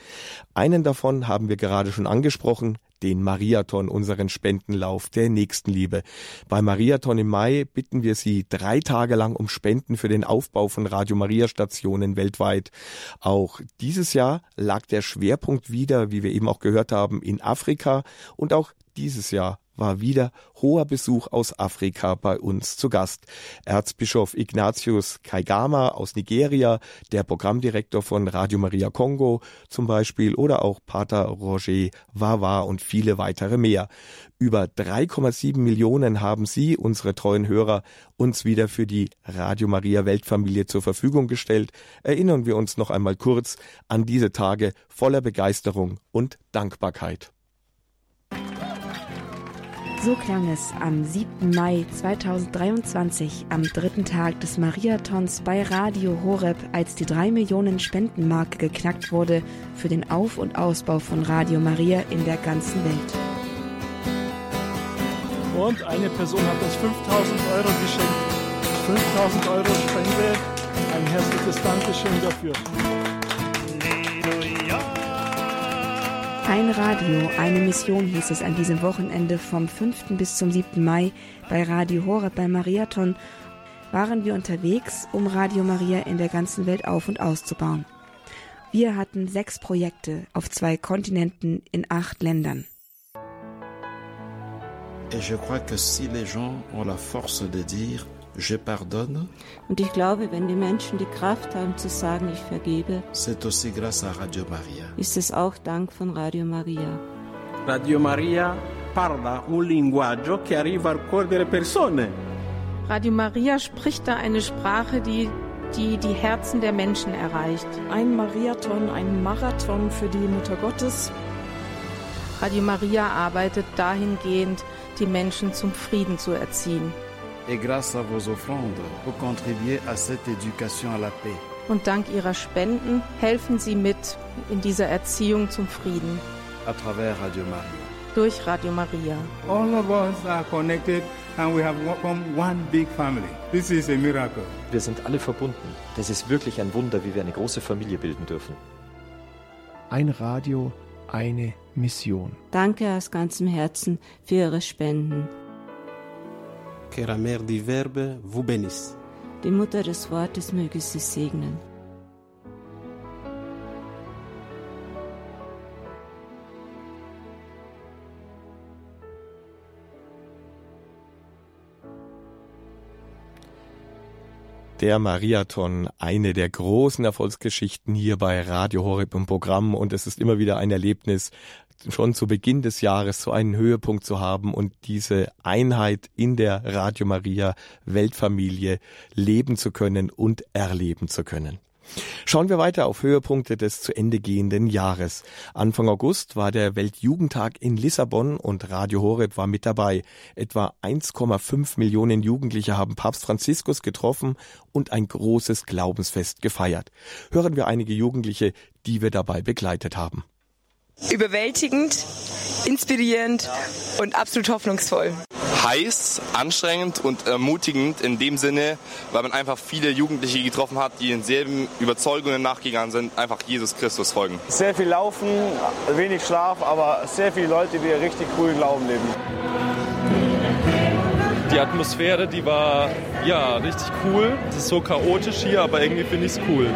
Einen davon haben wir gerade schon angesprochen, den Mariathon, unseren Spendenlauf der Nächstenliebe. Bei Mariathon im Mai bitten wir Sie drei Tage lang um Spenden für den Aufbau von Radio Maria Stationen weltweit. Auch dieses Jahr lag der Schwerpunkt wieder, wie wir eben auch gehört haben, in Afrika und auch dieses Jahr war wieder hoher Besuch aus Afrika bei uns zu Gast. Erzbischof Ignatius Kaigama aus Nigeria, der Programmdirektor von Radio Maria Kongo zum Beispiel oder auch Pater Roger Wawa und viele weitere mehr. Über 3,7 Millionen haben Sie, unsere treuen Hörer, uns wieder für die Radio Maria Weltfamilie zur Verfügung gestellt. Erinnern wir uns noch einmal kurz an diese Tage voller Begeisterung und Dankbarkeit. So klang es am 7. Mai 2023, am dritten Tag des Mariathons bei Radio Horeb, als die 3 Millionen Spendenmarke geknackt wurde für den Auf- und Ausbau von Radio Maria in der ganzen Welt. Und eine Person hat uns 5000 Euro geschenkt. 5000 Euro Spende. Ein herzliches Dankeschön dafür. Ein Radio, eine Mission hieß es an diesem Wochenende vom 5. bis zum 7. Mai bei Radio Horeb beim Mariathon waren wir unterwegs, um Radio Maria in der ganzen Welt auf- und auszubauen. Wir hatten sechs Projekte auf zwei Kontinenten in acht Ländern. Et je crois que si les gens ont la force de dire je pardonne, Und ich glaube, wenn die Menschen die Kraft haben zu sagen, ich vergebe, c'est aussi grâce à Radio Maria. ist es auch Dank von Radio Maria. Radio Maria parla un linguaggio che arriva al cuore delle persone. Radio Maria spricht da eine Sprache, die die die Herzen der Menschen erreicht. Ein Mariathon, ein Marathon für die Mutter Gottes. Radio Maria arbeitet dahingehend, die Menschen zum Frieden zu erziehen. Et grâce à vos offrandes, vous contribuez à cette éducation à la paix. Und dank ihrer Spenden helfen sie mit in dieser Erziehung zum Frieden. À travers Radio Maria. Durch Radio Maria. All of us are connected and we have become one big family. This is a miracle. Wir sind alle verbunden. Das ist wirklich ein Wunder, wie wir eine große Familie bilden dürfen. Ein Radio, eine Mission. Danke aus ganzem Herzen für Ihre Spenden. Que la mère du Verbe vous bénisse. Die Mutter des Wortes möge Sie segnen. Der Mariathon, eine der großen Erfolgsgeschichten hier bei Radio Horeb im Programm und es ist immer wieder ein Erlebnis, schon zu Beginn des Jahres so einen Höhepunkt zu haben und diese Einheit in der Radio Maria Weltfamilie leben zu können und erleben zu können. Schauen wir weiter auf Höhepunkte des zu Ende gehenden Jahres. Anfang August war der Weltjugendtag in Lissabon und Radio Horeb war mit dabei. Etwa 1,5 Millionen Jugendliche haben Papst Franziskus getroffen und ein großes Glaubensfest gefeiert. Hören wir einige Jugendliche, die wir dabei begleitet haben. Überwältigend, inspirierend und absolut hoffnungsvoll heiß, anstrengend und ermutigend in dem Sinne, weil man einfach viele Jugendliche getroffen hat, die denselben Überzeugungen nachgegangen sind, einfach Jesus Christus folgen. Sehr viel Laufen, wenig Schlaf, aber sehr viele Leute, die richtig coolen Glauben leben. Die Atmosphäre, die war ja richtig cool. Es ist so chaotisch hier, aber irgendwie finde ich es cool.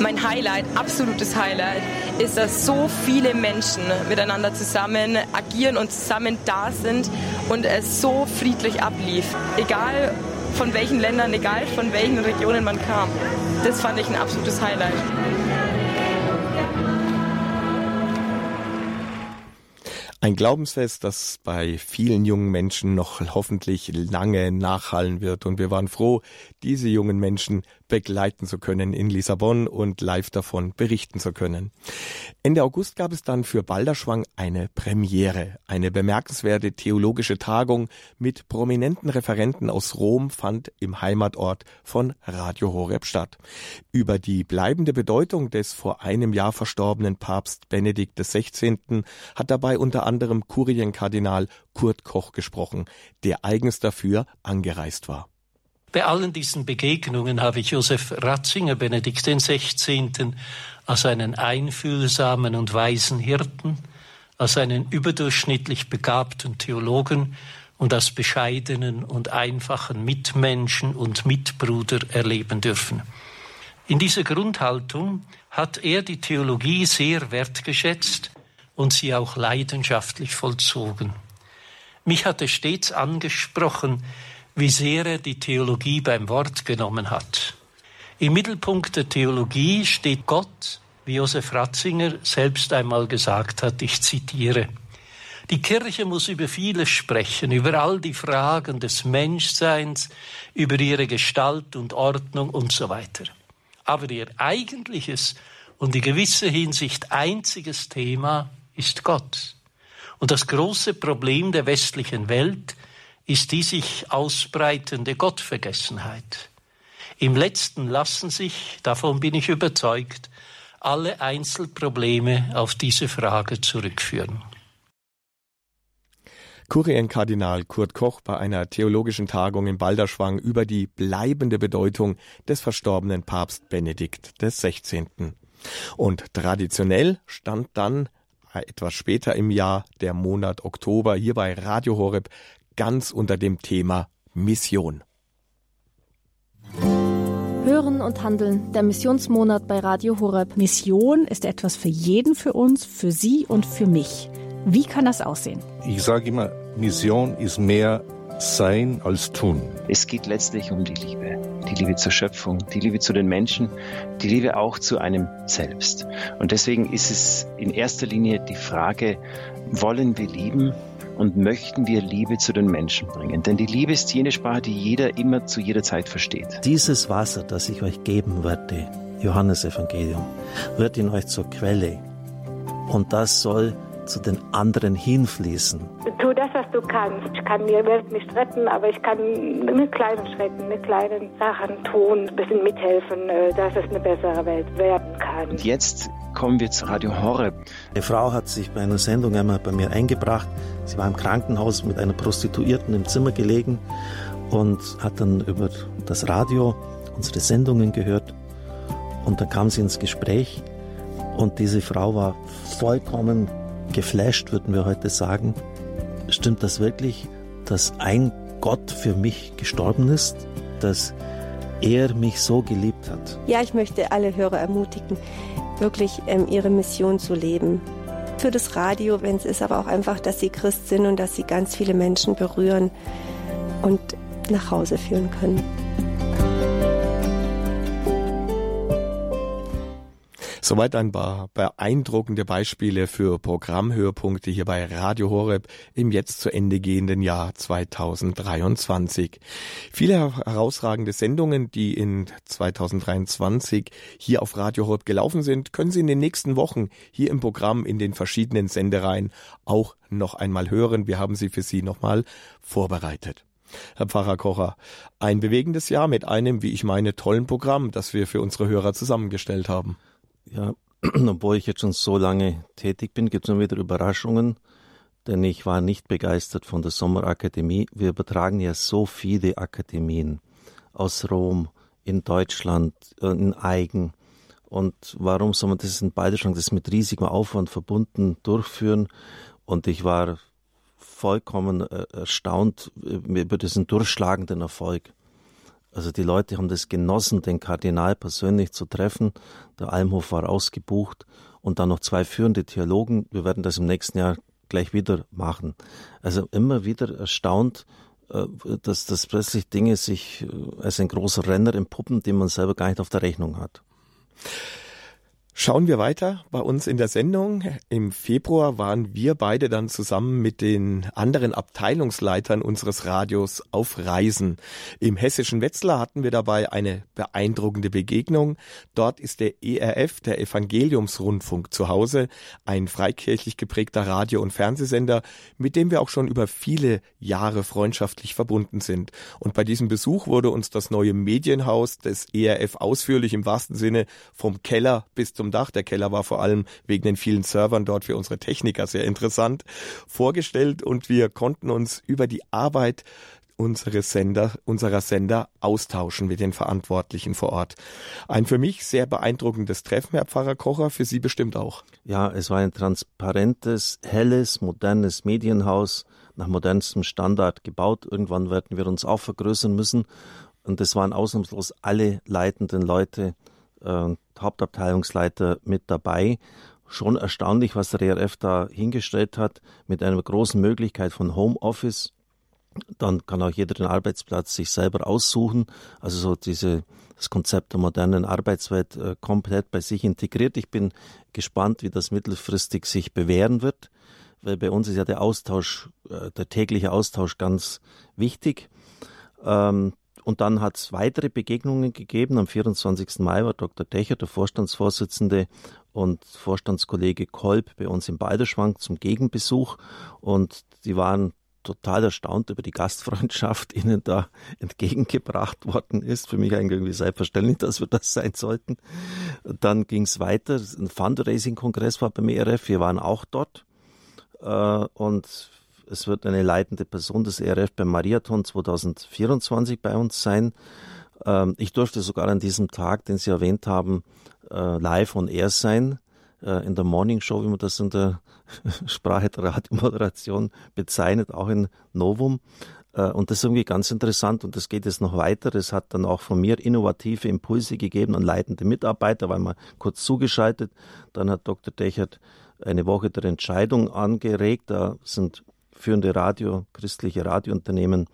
Mein Highlight, absolutes Highlight, ist, dass so viele Menschen miteinander zusammen agieren und zusammen da sind und es so friedlich ablief. Egal von welchen Ländern, egal von welchen Regionen man kam. Das fand ich ein absolutes Highlight. Ein Glaubensfest, das bei vielen jungen Menschen noch hoffentlich lange nachhallen wird. Und wir waren froh, diese jungen Menschen begleiten zu können in Lissabon und live davon berichten zu können. Ende August gab es dann für Balderschwang eine Premiere. Eine bemerkenswerte theologische Tagung mit prominenten Referenten aus Rom fand im Heimatort von Radio Horeb statt. Über die bleibende Bedeutung des vor einem Jahr verstorbenen Papst Benedikt XVI. hat dabei unter anderem Kurienkardinal Kurt Koch gesprochen, der eigens dafür angereist war. Bei allen diesen Begegnungen habe ich Josef Ratzinger, Benedikt XVI., als einen einfühlsamen und weisen Hirten, als einen überdurchschnittlich begabten Theologen und als bescheidenen und einfachen Mitmenschen und Mitbruder erleben dürfen. In dieser Grundhaltung hat er die Theologie sehr wertgeschätzt und sie auch leidenschaftlich vollzogen. Mich hat er stets angesprochen, wie sehr er die Theologie beim Wort genommen hat. Im Mittelpunkt der Theologie steht Gott, wie Josef Ratzinger selbst einmal gesagt hat, ich zitiere. Die Kirche muss über vieles sprechen, über all die Fragen des Menschseins, über ihre Gestalt und Ordnung und so weiter. Aber ihr eigentliches und in gewisser Hinsicht einziges Thema ist Gott. Und das große Problem der westlichen Welt ist die sich ausbreitende Gottvergessenheit. Im letzten lassen sich, davon bin ich überzeugt, alle Einzelprobleme auf diese Frage zurückführen. Kurienkardinal Kurt Koch bei einer theologischen Tagung in Balderschwang über die bleibende Bedeutung des verstorbenen Papst Benedikt XVI. Und traditionell stand dann etwas später im Jahr der Monat Oktober hier bei Radio Horeb ganz unter dem Thema Mission. Hören und Handeln, der Missionsmonat bei Radio Horeb. Mission ist etwas für jeden, für uns, für Sie und für mich. Wie kann das aussehen? Ich sage immer, Mission ist mehr sein als tun. Es geht letztlich um die Liebe. Die Liebe zur Schöpfung, die Liebe zu den Menschen, die Liebe auch zu einem selbst. Und deswegen ist es in erster Linie die Frage, wollen wir lieben und möchten wir Liebe zu den Menschen bringen. Denn die Liebe ist jene Sprache, die jeder immer zu jeder Zeit versteht. Dieses Wasser, das ich euch geben werde, Johannes Evangelium, wird in euch zur Quelle. Und das soll zu den anderen hinfließen. Tu das, was du kannst. Ich kann die Welt nicht retten, aber ich kann mit kleinen Schritten, mit kleinen Sachen tun, ein bisschen mithelfen, äh, dass es eine bessere Welt werden kann. Und jetzt kommen wir zu Radio Horeb. Eine Frau hat sich bei einer Sendung einmal bei mir eingebracht. Sie war im Krankenhaus mit einer Prostituierten im Zimmer gelegen und hat dann über das Radio unsere Sendungen gehört. Und dann kam sie ins Gespräch und diese Frau war vollkommen geflasht, würden wir heute sagen. Stimmt das wirklich, dass ein Gott für mich gestorben ist, dass er mich so geliebt hat? Ja, ich möchte alle Hörer ermutigen, wirklich ähm, ihre Mission zu leben. Für das Radio, wenn es ist, aber auch einfach, dass sie Christ sind und dass sie ganz viele Menschen berühren und nach Hause führen können. Soweit ein paar beeindruckende Beispiele für Programmhöhepunkte hier bei Radio Horeb im jetzt zu Ende gehenden Jahr 2023. Viele herausragende Sendungen, die in 2023 hier auf Radio Horeb gelaufen sind, können Sie in den nächsten Wochen hier im Programm in den verschiedenen Sendereien auch noch einmal hören. Wir haben sie für Sie nochmal vorbereitet. Herr Pfarrer Kocher, ein bewegendes Jahr mit einem, wie ich meine, tollen Programm, das wir für unsere Hörer zusammengestellt haben. Ja, (clears throat) obwohl ich jetzt schon so lange tätig bin, gibt es immer wieder Überraschungen, denn ich war nicht begeistert von der Sommerakademie. Wir übertragen ja so viele Akademien aus Rom, in Deutschland, äh, in Eigen. Und warum soll man das in Balderschwang, das mit riesigem Aufwand verbunden, durchführen? Und ich war vollkommen äh, erstaunt äh, über diesen durchschlagenden Erfolg. Also die Leute haben das genossen, den Kardinal persönlich zu treffen. Der Almhof war ausgebucht und dann noch zwei führende Theologen. Wir werden das im nächsten Jahr gleich wieder machen. Also immer wieder erstaunt, äh, dass, dass plötzlich Dinge sich als ein großer Renner entpuppen, den man selber gar nicht auf der Rechnung hat. Schauen wir weiter bei uns in der Sendung. Im Februar waren wir beide dann zusammen mit den anderen Abteilungsleitern unseres Radios auf Reisen. Im hessischen Wetzlar hatten wir dabei eine beeindruckende Begegnung. Dort ist der ERF, der Evangeliumsrundfunk, zu Hause, ein freikirchlich geprägter Radio- und Fernsehsender, mit dem wir auch schon über viele Jahre freundschaftlich verbunden sind. Und bei diesem Besuch wurde uns das neue Medienhaus des ERF ausführlich im wahrsten Sinne vom Keller bis zum zum Dach. Der Keller war vor allem wegen den vielen Servern dort für unsere Techniker sehr interessant vorgestellt und wir konnten uns über die Arbeit unsere Sender, unserer Sender austauschen mit den Verantwortlichen vor Ort. Ein für mich sehr beeindruckendes Treffen, Herr Pfarrer Kocher, für Sie bestimmt auch. Ja, es war ein transparentes, helles, modernes Medienhaus nach modernstem Standard gebaut. Irgendwann werden wir uns auch vergrößern müssen. Und es waren ausnahmslos alle leitenden Leute äh, Hauptabteilungsleiter mit dabei. Schon erstaunlich, was der ERF da hingestellt hat, mit einer großen Möglichkeit von Homeoffice. Dann kann auch jeder den Arbeitsplatz sich selber aussuchen. Also so diese, das Konzept der modernen Arbeitswelt äh, komplett bei sich integriert. Ich bin gespannt, wie das mittelfristig sich bewähren wird, weil bei uns ist ja der Austausch, äh, der tägliche Austausch ganz wichtig. Ähm, und dann hat es weitere Begegnungen gegeben. Am 24. Mai war Dr. Techer, der Vorstandsvorsitzende, und Vorstandskollege Kolb bei uns im Balderschwang zum Gegenbesuch. Und die waren total erstaunt über die Gastfreundschaft (laughs) ihnen da entgegengebracht worden ist. Für mich eigentlich irgendwie selbstverständlich, dass wir das sein sollten. Dann ging es weiter. Ein Fundraising-Kongress war beim ERF. Wir waren auch dort. Äh, und es wird eine leitende Person des ERF beim Mariathon 2024 bei uns sein. Ähm, ich durfte sogar an diesem Tag, den Sie erwähnt haben, äh, live on air sein äh, in der Morning Show, wie man das in der (laughs) Sprache der Radiomoderation bezeichnet, auch in Novum. Äh, und das ist irgendwie ganz interessant und das geht jetzt noch weiter. Es hat dann auch von mir innovative Impulse gegeben an leitende Mitarbeiter, weil man kurz zugeschaltet. Dann hat Dr. Dechert eine Woche der Entscheidung angeregt. Da sind führende Radio, christliche Radiounternehmen,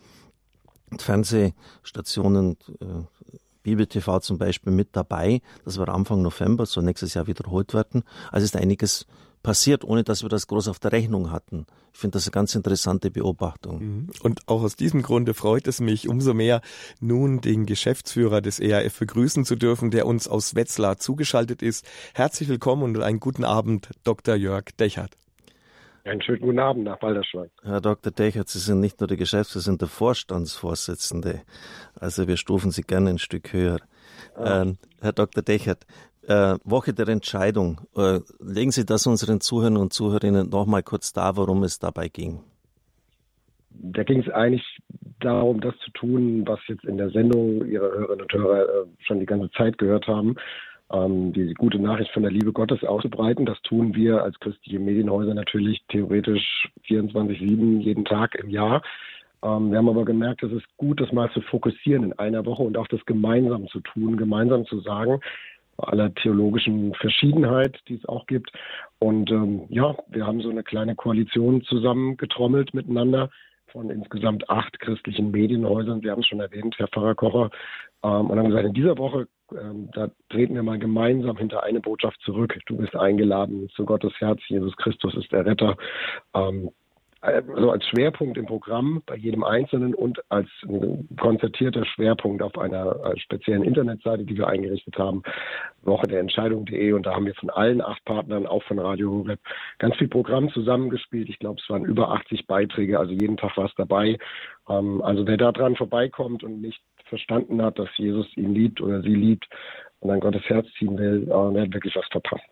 Fernsehstationen, äh, Bibel TV zum Beispiel mit dabei. Das war Anfang November, soll nächstes Jahr wiederholt werden. Also ist einiges passiert, ohne dass wir das groß auf der Rechnung hatten. Ich finde das eine ganz interessante Beobachtung. Mhm. Und auch aus diesem Grunde freut es mich umso mehr, nun den Geschäftsführer des ERF begrüßen zu dürfen, der uns aus Wetzlar zugeschaltet ist. Herzlich willkommen und einen guten Abend, Dr. Jörg Dechert. Einen schönen guten Abend nach Balderschwein. Herr Dr. Dechert, Sie sind nicht nur der Geschäftsführer, Sie sind der Vorstandsvorsitzende. Also wir stufen Sie gerne ein Stück höher. Ah. Ähm, Herr Dr. Dechert, äh, Woche der Entscheidung. Äh, legen Sie das unseren Zuhörern und Zuhörerinnen nochmal kurz dar, worum es dabei ging. Da ging es eigentlich darum, das zu tun, was jetzt in der Sendung Ihre Hörerinnen und Hörer äh, schon die ganze Zeit gehört haben ähm, die gute Nachricht von der Liebe Gottes auszubreiten. Das tun wir als christliche Medienhäuser natürlich theoretisch 24-7 jeden Tag im Jahr. Ähm, wir haben aber gemerkt, es ist gut, das mal zu fokussieren in einer Woche und auch das gemeinsam zu tun, gemeinsam zu sagen, bei aller theologischen Verschiedenheit, die es auch gibt. Und ähm, ja, wir haben so eine kleine Koalition zusammengetrommelt miteinander von insgesamt acht christlichen Medienhäusern. Sie haben es schon erwähnt, Herr Pfarrer Kocher. Ähm, und haben gesagt, in dieser Woche, ähm, da treten wir mal gemeinsam hinter eine Botschaft zurück. Du bist eingeladen zu Gottes Herz. Jesus Christus ist der Retter. Ähm, also als Schwerpunkt im Programm bei jedem Einzelnen und als konzertierter Schwerpunkt auf einer speziellen Internetseite, die wir eingerichtet haben, Woche der Entscheidung.de. Und da haben wir von allen acht Partnern, auch von Radio Horeb, ganz viel Programm zusammengespielt. Ich glaube, es waren über 80 Beiträge, also jeden Tag was dabei. Ähm, also wer da dran vorbeikommt und nicht verstanden hat, dass Jesus ihn liebt oder sie liebt und an Gottes Herz ziehen will, äh, der hat wirklich was verpasst.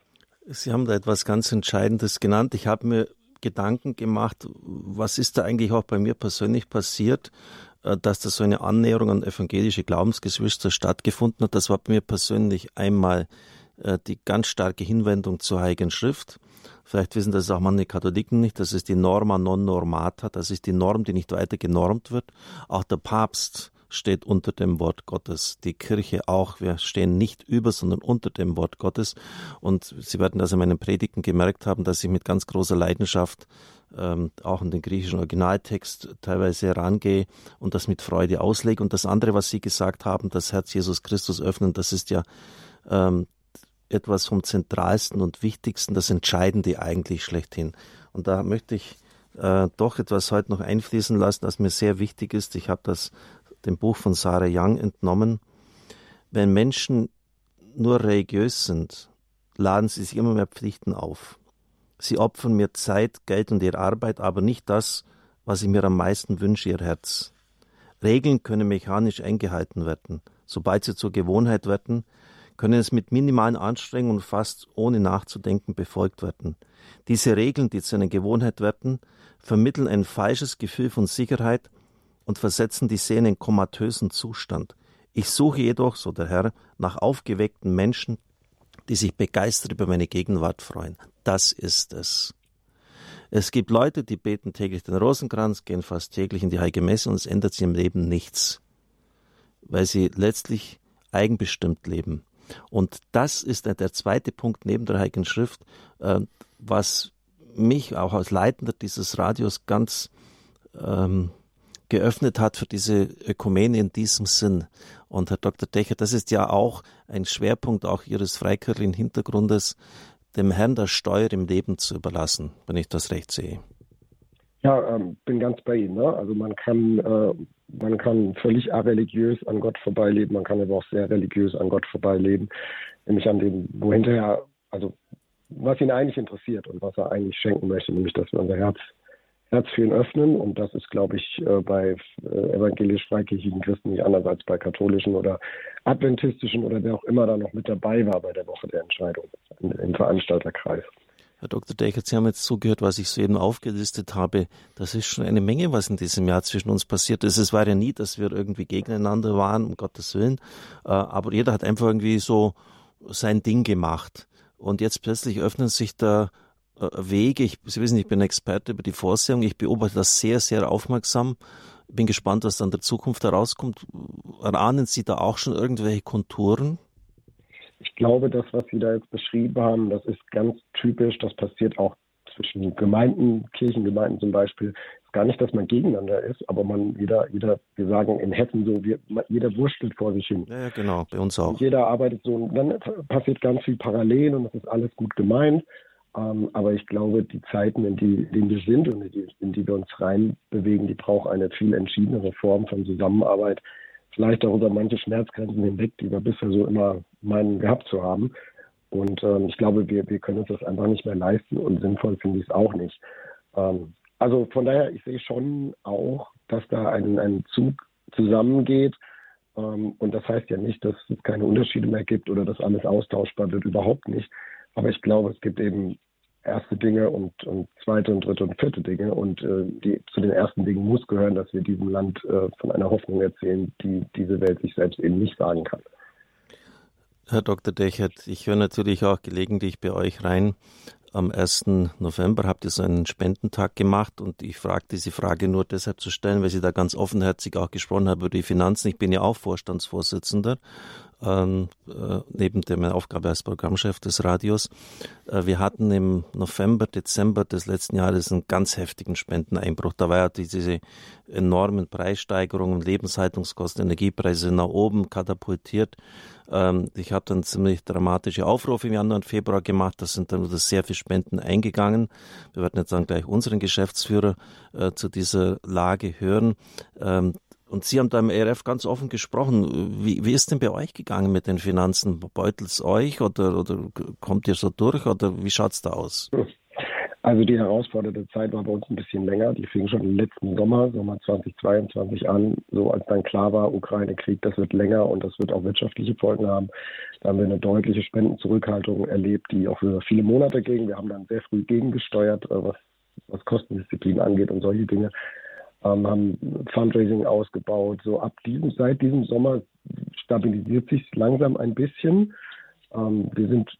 Sie haben da etwas ganz Entscheidendes genannt. Ich habe mir Gedanken gemacht, was ist da eigentlich auch bei mir persönlich passiert, äh, dass da so eine Annäherung an evangelische Glaubensgeschwister stattgefunden hat. Das war bei mir persönlich einmal äh, die ganz starke Hinwendung zur Heiligen Schrift. Vielleicht wissen das auch manche Katholiken nicht. Das ist die Norma non normata. Das ist die Norm, die nicht weiter genormt wird. Auch der Papst steht unter dem Wort Gottes. Die Kirche auch. Wir stehen nicht über, sondern unter dem Wort Gottes. Und Sie werden das in meinen Predigten gemerkt haben, dass ich mit ganz großer Leidenschaft ähm, auch in den griechischen Originaltext teilweise herangehe und das mit Freude auslege. Und das andere, was Sie gesagt haben, das Herz Jesus Christus öffnen, das ist ja ähm, etwas vom Zentralsten und Wichtigsten, das Entscheidende eigentlich schlechthin. Und da möchte ich äh, doch etwas heute noch einfließen lassen, das mir sehr wichtig ist. Ich habe das dem Buch von Sarah Young entnommen. Wenn Menschen nur religiös sind, laden sie sich immer mehr Pflichten auf. Sie opfern mir Zeit, Geld und ihre Arbeit, aber nicht das, was ich mir am meisten wünsche, ihr Herz. Regeln können mechanisch eingehalten werden. Sobald sie zur Gewohnheit werden, können es mit minimalen Anstrengungen fast ohne nachzudenken befolgt werden. Diese Regeln, die zu einer Gewohnheit werden, vermitteln ein falsches Gefühl von Sicherheit und versetzen die Seele in komatösen Zustand. Ich suche jedoch, so der Herr, nach aufgeweckten Menschen, die sich begeistert über meine Gegenwart freuen. Das ist es. Es gibt Leute, die beten täglich den Rosenkranz, gehen fast täglich in die Heilige Messe und es ändert sich im Leben nichts, weil sie letztlich eigenbestimmt leben. Und das ist der zweite Punkt neben der Heiligen Schrift, äh, was mich auch als Leitender dieses Radios ganz ähm, geöffnet hat für diese Ökumene in diesem Sinn. Und Herr Dr. Decher, das ist ja auch ein Schwerpunkt auch Ihres freikirchlichen Hintergrundes, dem Herrn das Steuer im Leben zu überlassen, wenn ich das recht sehe. Ja, ähm, bin ganz bei Ihnen. Ne? Also man kann, äh, man kann völlig areligiös an Gott vorbeileben, man kann aber auch sehr religiös an Gott vorbeileben, nämlich an dem, wo hinterher, also was ihn eigentlich interessiert und was er eigentlich schenken möchte, nämlich dass wir unser Herz Herz für ihn öffnen. Und das ist, glaube ich, äh, bei äh, evangelisch-freikirchlichen Christen nicht anders als bei katholischen oder adventistischen oder wer auch immer da noch mit dabei war bei der Woche der Entscheidung im Veranstalterkreis. Herr Dr. Dechert, Sie haben jetzt zugehört, was ich soeben aufgelistet habe. Das ist schon eine Menge, was in diesem Jahr zwischen uns passiert ist. Es war ja nie, dass wir irgendwie gegeneinander waren, um Gottes Willen. Äh, aber jeder hat einfach irgendwie so sein Ding gemacht. Und jetzt plötzlich öffnen sich da Wege. Ich, Sie wissen, ich bin Experte über die Vorsehung. Ich beobachte das sehr, sehr aufmerksam. Bin gespannt, was dann der Zukunft herauskommt. Erahnen Sie da auch schon irgendwelche Konturen? Ich glaube, das, was Sie da jetzt beschrieben haben, das ist ganz typisch. Das passiert auch zwischen Gemeinden, Kirchengemeinden zum Beispiel. Es ist gar nicht, dass man gegeneinander ist, aber man jeder, jeder, wir sagen in Hessen so, wir, jeder wurstelt vor sich hin. Ja, genau, bei uns auch. Und jeder arbeitet so und dann passiert ganz viel parallel und das ist alles gut gemeint. Ähm, aber ich glaube, die Zeiten, in die, in denen wir sind und in die, in die wir uns reinbewegen, die brauchen eine viel entschiedenere Form von Zusammenarbeit. Vielleicht auch über manche Schmerzgrenzen hinweg, die wir bisher so immer meinen gehabt zu haben. Und ähm, ich glaube, wir, wir können uns das einfach nicht mehr leisten und sinnvoll finde ich es auch nicht. Ähm, also von daher, ich sehe schon auch, dass da ein, ein Zug zusammengeht. Ähm, und das heißt ja nicht, dass es keine Unterschiede mehr gibt oder dass alles austauschbar wird, überhaupt nicht. Aber ich glaube, es gibt eben erste Dinge und, und zweite und dritte und vierte Dinge. Und äh, die, zu den ersten Dingen muss gehören, dass wir diesem Land äh, von einer Hoffnung erzählen, die diese Welt sich selbst eben nicht sagen kann. Herr Dr. Dechert, ich höre natürlich auch gelegentlich bei euch rein. Am 1. November habt ihr so einen Spendentag gemacht und ich frage diese Frage nur deshalb zu stellen, weil Sie da ganz offenherzig auch gesprochen haben über die Finanzen. Ich bin ja auch Vorstandsvorsitzender ähm, äh, neben der Aufgabe als Programmchef des Radios. Äh, wir hatten im November, Dezember des letzten Jahres einen ganz heftigen Spendeneinbruch. Da war ja diese enormen Preissteigerungen, Lebenshaltungskosten, Energiepreise nach oben katapultiert. Ähm, ich habe dann ziemlich dramatische Aufrufe im Januar und Februar gemacht. Da sind dann wieder sehr viele Spenden eingegangen. Wir werden jetzt dann gleich unseren Geschäftsführer äh, zu dieser Lage hören. Ähm, und Sie haben da im ERF ganz offen gesprochen. Wie, wie ist denn bei euch gegangen mit den Finanzen? Beutelt es euch oder, oder kommt ihr so durch oder wie schaut es da aus? Also die herausfordernde Zeit war bei uns ein bisschen länger. Die fing schon im letzten Sommer, Sommer 2022 an, so als dann klar war, Ukraine-Krieg, das wird länger und das wird auch wirtschaftliche Folgen haben. Da haben wir eine deutliche Spendenzurückhaltung erlebt, die auch über viele Monate ging. Wir haben dann sehr früh gegengesteuert, äh, was, was Kostendisziplin angeht und solche Dinge ähm, haben Fundraising ausgebaut. So ab diesem, seit diesem Sommer stabilisiert sich langsam ein bisschen. Ähm, wir sind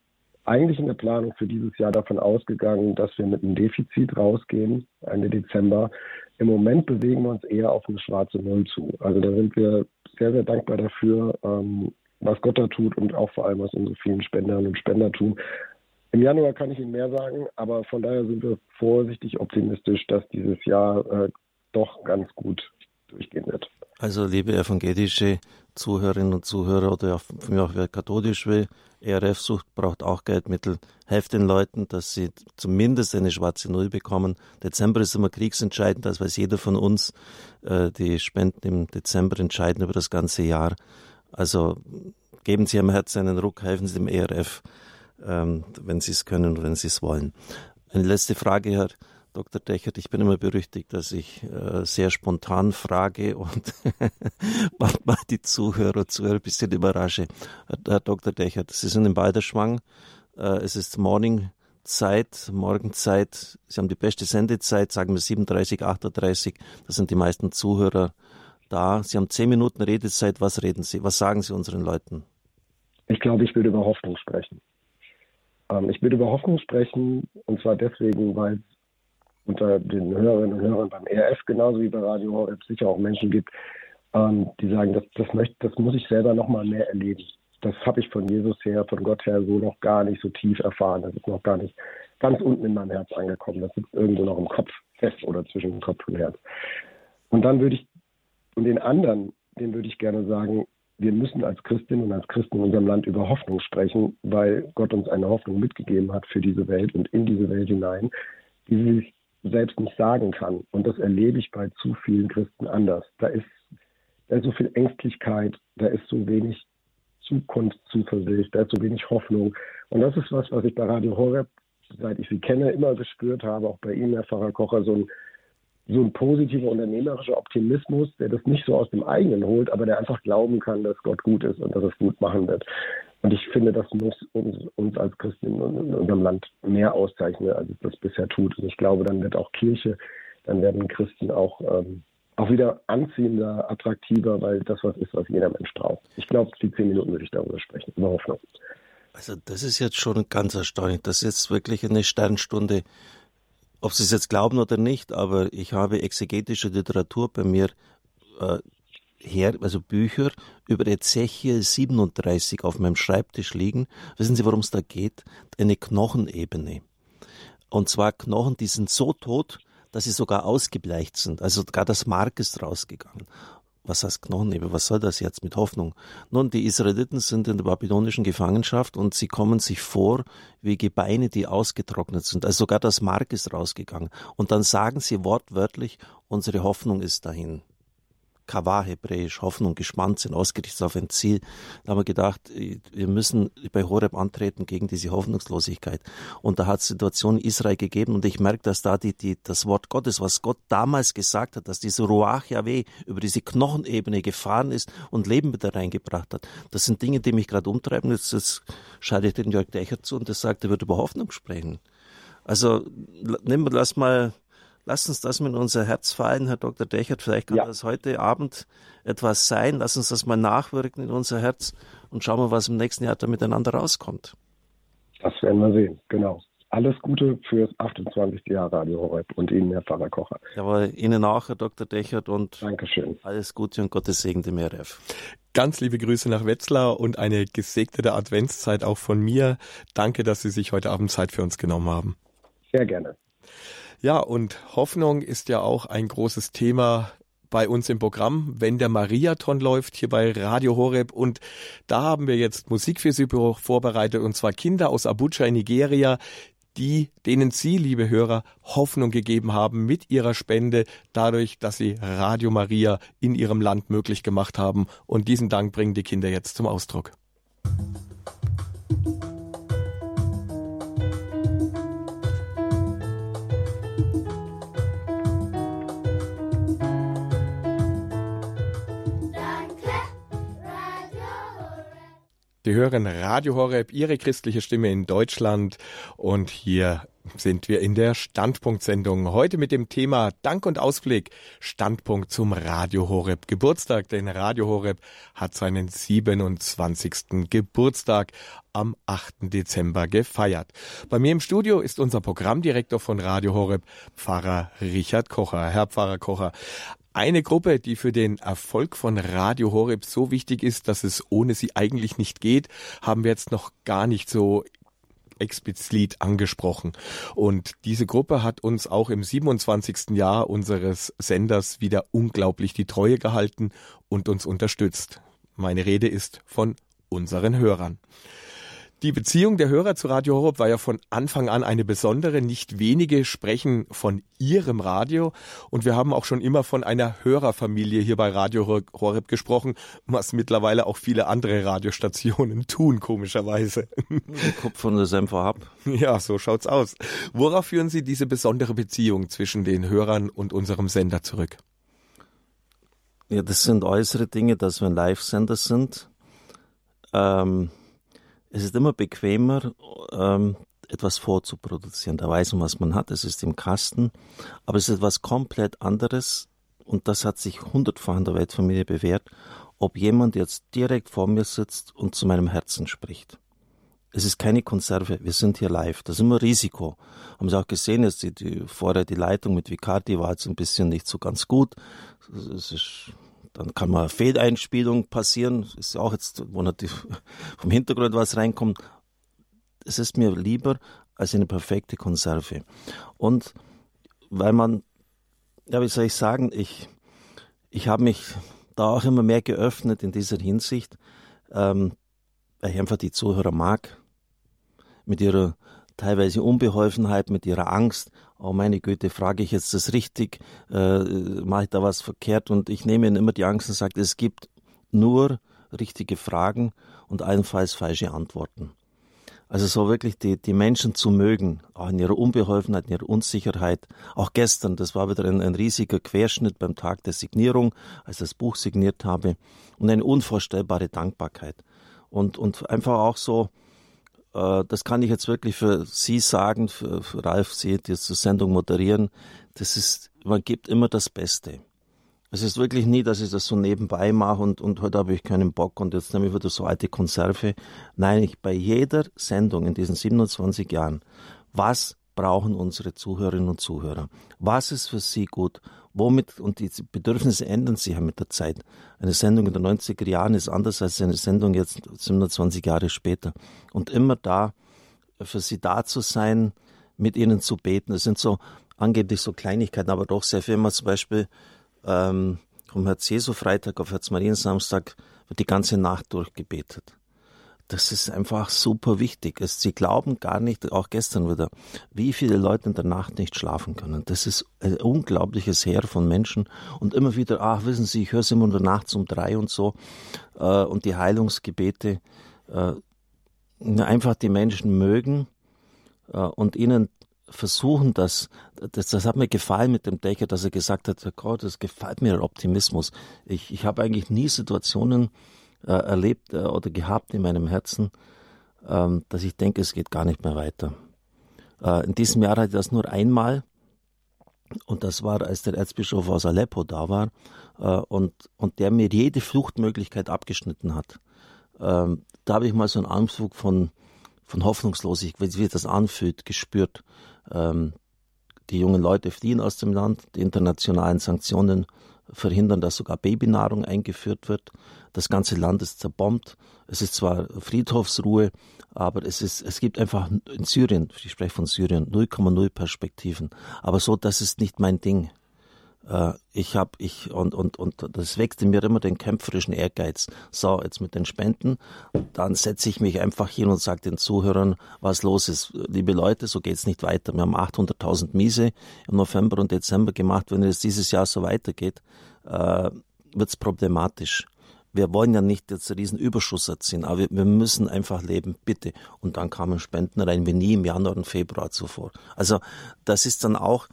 eigentlich in der Planung für dieses Jahr davon ausgegangen, dass wir mit einem Defizit rausgehen, Ende Dezember. Im Moment bewegen wir uns eher auf eine schwarze Null zu. Also da sind wir sehr, sehr dankbar dafür, ähm, was Gott da tut und auch vor allem, was unsere vielen Spenderinnen und Spender tun. Im Januar kann ich Ihnen mehr sagen, aber von daher sind wir vorsichtig optimistisch, dass dieses Jahr äh, doch ganz gut durchgehen wird. Also liebe evangelische Zuhörerinnen und Zuhörer oder auch, für mich auch wer katholisch will, ERF sucht, braucht auch Geldmittel. Helft den Leuten, dass sie zumindest eine schwarze Null bekommen. Dezember ist immer kriegsentscheidend, das weiß jeder von uns. Äh, die Spenden im Dezember entscheiden über das ganze Jahr. Also geben Sie am Herz einen Ruck, helfen Sie dem ERF, ähm, wenn Sie es können und wenn Sie es wollen. Eine letzte Frage, Herr Dr. Dechert, ich bin immer berüchtigt, dass ich äh, sehr spontan frage und (laughs) manchmal die Zuhörer, Zuhörer ein bisschen überrasche. Herr Dr. Dechert, Sie sind in Balderschwang. Äh, es ist Morningzeit, Morgenzeit. Sie haben die beste Sendezeit, sagen wir 37, 38. Da sind die meisten Zuhörer da. Sie haben zehn Minuten Redezeit. Was reden Sie? Was sagen Sie unseren Leuten? Ich glaube, ich würde über Hoffnung sprechen. Ähm, ich würde über Hoffnung sprechen, und zwar deswegen, weil unter den Hörerinnen und Hörern beim ERF genauso wie bei Radio Horeb sicher auch Menschen gibt, ähm, die sagen, das, das, möchte, das muss ich selber noch mal mehr erleben. Das habe ich von Jesus her, von Gott her so noch gar nicht so tief erfahren. Das ist noch gar nicht ganz unten in meinem Herz angekommen. Das sitzt irgendwo noch im Kopf fest oder zwischen dem Kopf und Herz. Und dann würde ich, und den anderen, den würde ich gerne sagen, wir müssen als Christinnen und als Christen in unserem Land über Hoffnung sprechen, weil Gott uns eine Hoffnung mitgegeben hat für diese Welt und in diese Welt hinein, die sich selbst nicht sagen kann. Und das erlebe ich bei zu vielen Christen anders. Da ist, da ist so viel Ängstlichkeit, da ist so wenig Zukunftszuversicht, da ist so wenig Hoffnung. Und das ist was, was ich bei Radio Horeb, seit ich sie kenne, immer gespürt habe, auch bei Ihnen, Herr Pfarrer Kocher, so ein, so ein positiver unternehmerischer Optimismus, der das nicht so aus dem eigenen holt, aber der einfach glauben kann, dass Gott gut ist und dass es gut machen wird. Und ich finde, das muss uns, uns als Christen in, unserem Land mehr auszeichnen, als es das bisher tut. Und ich glaube, dann wird auch Kirche, dann werden Christen auch, ähm, auch wieder anziehender, attraktiver, weil das was ist, was jeder Mensch braucht. Ich glaube, die zehn Minuten würde ich darüber sprechen, über Hoffnung. Also das ist jetzt schon ganz erstaunlich. Das ist jetzt wirklich eine Sternstunde. Ob Sie es jetzt glauben oder nicht, aber ich habe exegetische Literatur bei mir äh, her, also Bücher über Ezechiel 37 auf meinem Schreibtisch liegen. Wissen Sie, worum es da geht? Eine Knochenebene. Und zwar Knochen, die sind so tot, dass sie sogar ausgebleicht sind. Also sogar das Mark ist rausgegangen. Was heißt Knochenebene? Was soll das jetzt mit Hoffnung? Nun, die Israeliten sind in der babylonischen Gefangenschaft und sie kommen sich vor wie Gebeine, die ausgetrocknet sind. Also sogar das Mark ist rausgegangen. Und dann sagen sie wortwörtlich, unsere Hoffnung ist dahin. Kavah hebräisch, Hoffnung, gespannt sind, ausgerichtet auf ein Ziel. Da haben wir gedacht, wir müssen bei Horeb antreten gegen diese Hoffnungslosigkeit. Und da hat es Situationen Israel gegeben und ich merke, dass da die, die, das Wort Gottes, was Gott damals gesagt hat, dass diese Ruach Yahweh über diese Knochenebene gefahren ist und Leben wieder reingebracht hat. Das sind Dinge, die mich gerade umtreiben. Jetzt, jetzt schalte ich den Jörg Dächer zu und der sagt, er wird über Hoffnung sprechen. Also nimm, lass mal Lass uns das mit unser Herz fallen, Herr Dr. Dechert. Vielleicht kann ja. das heute Abend etwas sein. Lass uns das mal nachwirken in unser Herz und schauen wir, was im nächsten Jahr da miteinander rauskommt. Das werden wir sehen, genau. alles Gute fürs 28. Jahr Radio Horeb und Ihnen, Herr Pfarrer Kocher. Jawohl, Ihnen auch, Herr Dr. Dechert, und Dankeschön. alles Gute und Gottes Segen dem RF. Ganz liebe Grüße nach Wetzlar und eine gesegnete Adventszeit auch von mir. Danke, dass Sie sich heute Abend Zeit für uns genommen haben. Sehr gerne. Ja, und Hoffnung ist ja auch ein großes Thema bei uns im Programm, wenn der Mariathon läuft, hier bei Radio Horeb. Und da haben wir jetzt Musik für Sie vorbereitet, und zwar Kinder aus Abuja in Nigeria, die, denen Sie, liebe Hörer, Hoffnung gegeben haben mit ihrer Spende, dadurch, dass Sie Radio Maria in Ihrem Land möglich gemacht haben. Und diesen Dank bringen die Kinder jetzt zum Ausdruck. Sie hören Radio Horeb, Ihre christliche Stimme in Deutschland. Und hier sind wir in der Standpunktsendung. Heute mit dem Thema Dank und Ausblick. Standpunkt zum Radio Horeb Geburtstag. Denn Radio Horeb hat seinen 27. Geburtstag am 8. Dezember gefeiert. Bei mir im Studio ist unser Programmdirektor von Radio Horeb, Pfarrer Richard Kocher. Herr Pfarrer Kocher, eine Gruppe, die für den Erfolg von Radio Horeb so wichtig ist, dass es ohne sie eigentlich nicht geht, haben wir jetzt noch gar nicht so explizit angesprochen. Und diese Gruppe hat uns auch im 27. Jahr unseres Senders wieder unglaublich die Treue gehalten und uns unterstützt. Meine Rede ist von unseren Hörern. Die Beziehung der Hörer zu Radio Horeb war ja von Anfang an eine besondere. Nicht wenige sprechen von ihrem Radio. Und wir haben auch schon immer von einer Hörerfamilie hier bei Radio Horeb gesprochen, was mittlerweile auch viele andere Radiostationen tun, komischerweise. Kopf von der Senfer ab. Ja, so schaut's aus. Worauf führen Sie diese besondere Beziehung zwischen den Hörern und unserem Sender zurück? Ja, das sind äußere Dinge, dass wir ein Live-Sender sind. Ähm es ist immer bequemer, ähm, etwas vorzuproduzieren. Da weiß man, was man hat. Es ist im Kasten. Aber es ist etwas komplett anderes. Und das hat sich hundertfach in der Weltfamilie bewährt, ob jemand jetzt direkt vor mir sitzt und zu meinem Herzen spricht. Es ist keine Konserve. Wir sind hier live. Das ist immer Risiko. Haben Sie auch gesehen, jetzt die, die, vorher die Leitung mit Vicardi war jetzt ein bisschen nicht so ganz gut. Es ist dann kann mal Fehleinspielung passieren. Ist ja auch jetzt, wo natürlich (laughs) vom Hintergrund was reinkommt. Es ist mir lieber als eine perfekte Konserve. Und weil man, ja, wie soll ich sagen, ich, ich habe mich da auch immer mehr geöffnet in dieser Hinsicht, ähm, weil ich einfach die Zuhörer mag, mit ihrer teilweise Unbeholfenheit, mit ihrer Angst. Oh meine Güte, frage ich jetzt das richtig? Äh, Mache ich da was verkehrt? Und ich nehme ihnen immer die Angst und sage, es gibt nur richtige Fragen und allenfalls falsche Antworten. Also so wirklich die, die Menschen zu mögen, auch in ihrer Unbeholfenheit, in ihrer Unsicherheit. Auch gestern, das war wieder ein, ein riesiger Querschnitt beim Tag der Signierung, als ich das Buch signiert habe. Und eine unvorstellbare Dankbarkeit. Und, und einfach auch so, das kann ich jetzt wirklich für Sie sagen, für, für Ralf, Sie, die jetzt die Sendung moderieren. Das ist, man gibt immer das Beste. Es ist wirklich nie, dass ich das so nebenbei mache und, und heute habe ich keinen Bock und jetzt nehme ich wieder so alte Konserve. Nein, ich bei jeder Sendung in diesen 27 Jahren, was brauchen unsere Zuhörerinnen und Zuhörer? Was ist für sie gut? Womit, und die Bedürfnisse ändern sich ja mit der Zeit. Eine Sendung in den 90er Jahren ist anders als eine Sendung jetzt 27 Jahre später. Und immer da, für sie da zu sein, mit ihnen zu beten. Das sind so angeblich so Kleinigkeiten, aber doch sehr viel. Immer zum Beispiel ähm, vom Herz Jesu Freitag auf Herz Marien Samstag wird die ganze Nacht durchgebetet das ist einfach super wichtig. Sie glauben gar nicht, auch gestern wieder, wie viele Leute in der Nacht nicht schlafen können. Das ist ein unglaubliches Heer von Menschen und immer wieder, ach, wissen Sie, ich höre es immer nur nachts um drei und so äh, und die Heilungsgebete. Äh, einfach die Menschen mögen äh, und ihnen versuchen, das, das, das hat mir gefallen mit dem Decker, dass er gesagt hat, Gott, das gefällt mir der Optimismus. Ich, ich habe eigentlich nie Situationen äh, erlebt äh, oder gehabt in meinem Herzen, ähm, dass ich denke, es geht gar nicht mehr weiter. Äh, in diesem Jahr hatte ich das nur einmal und das war, als der Erzbischof aus Aleppo da war äh, und, und der mir jede Fluchtmöglichkeit abgeschnitten hat. Ähm, da habe ich mal so einen Anflug von, von Hoffnungslosigkeit, wie das anfühlt, gespürt. Ähm, die jungen Leute fliehen aus dem Land, die internationalen Sanktionen verhindern, dass sogar Babynahrung eingeführt wird. Das ganze Land ist zerbombt. Es ist zwar Friedhofsruhe, aber es ist, es gibt einfach in Syrien, ich spreche von Syrien, 0,0 Perspektiven. Aber so, das ist nicht mein Ding. Äh, ich habe ich und und und das wächst in mir immer den kämpferischen Ehrgeiz. So jetzt mit den Spenden, dann setze ich mich einfach hin und sage den Zuhörern, was los ist. Liebe Leute, so geht's nicht weiter. Wir haben 800.000 Miese im November und Dezember gemacht. Wenn es dieses Jahr so weitergeht, äh, wird's problematisch. Wir wollen ja nicht jetzt einen riesen Überschuss erzielen, aber wir, wir müssen einfach leben, bitte. Und dann kamen Spenden rein wie nie im Januar und Februar zuvor. Also das ist dann auch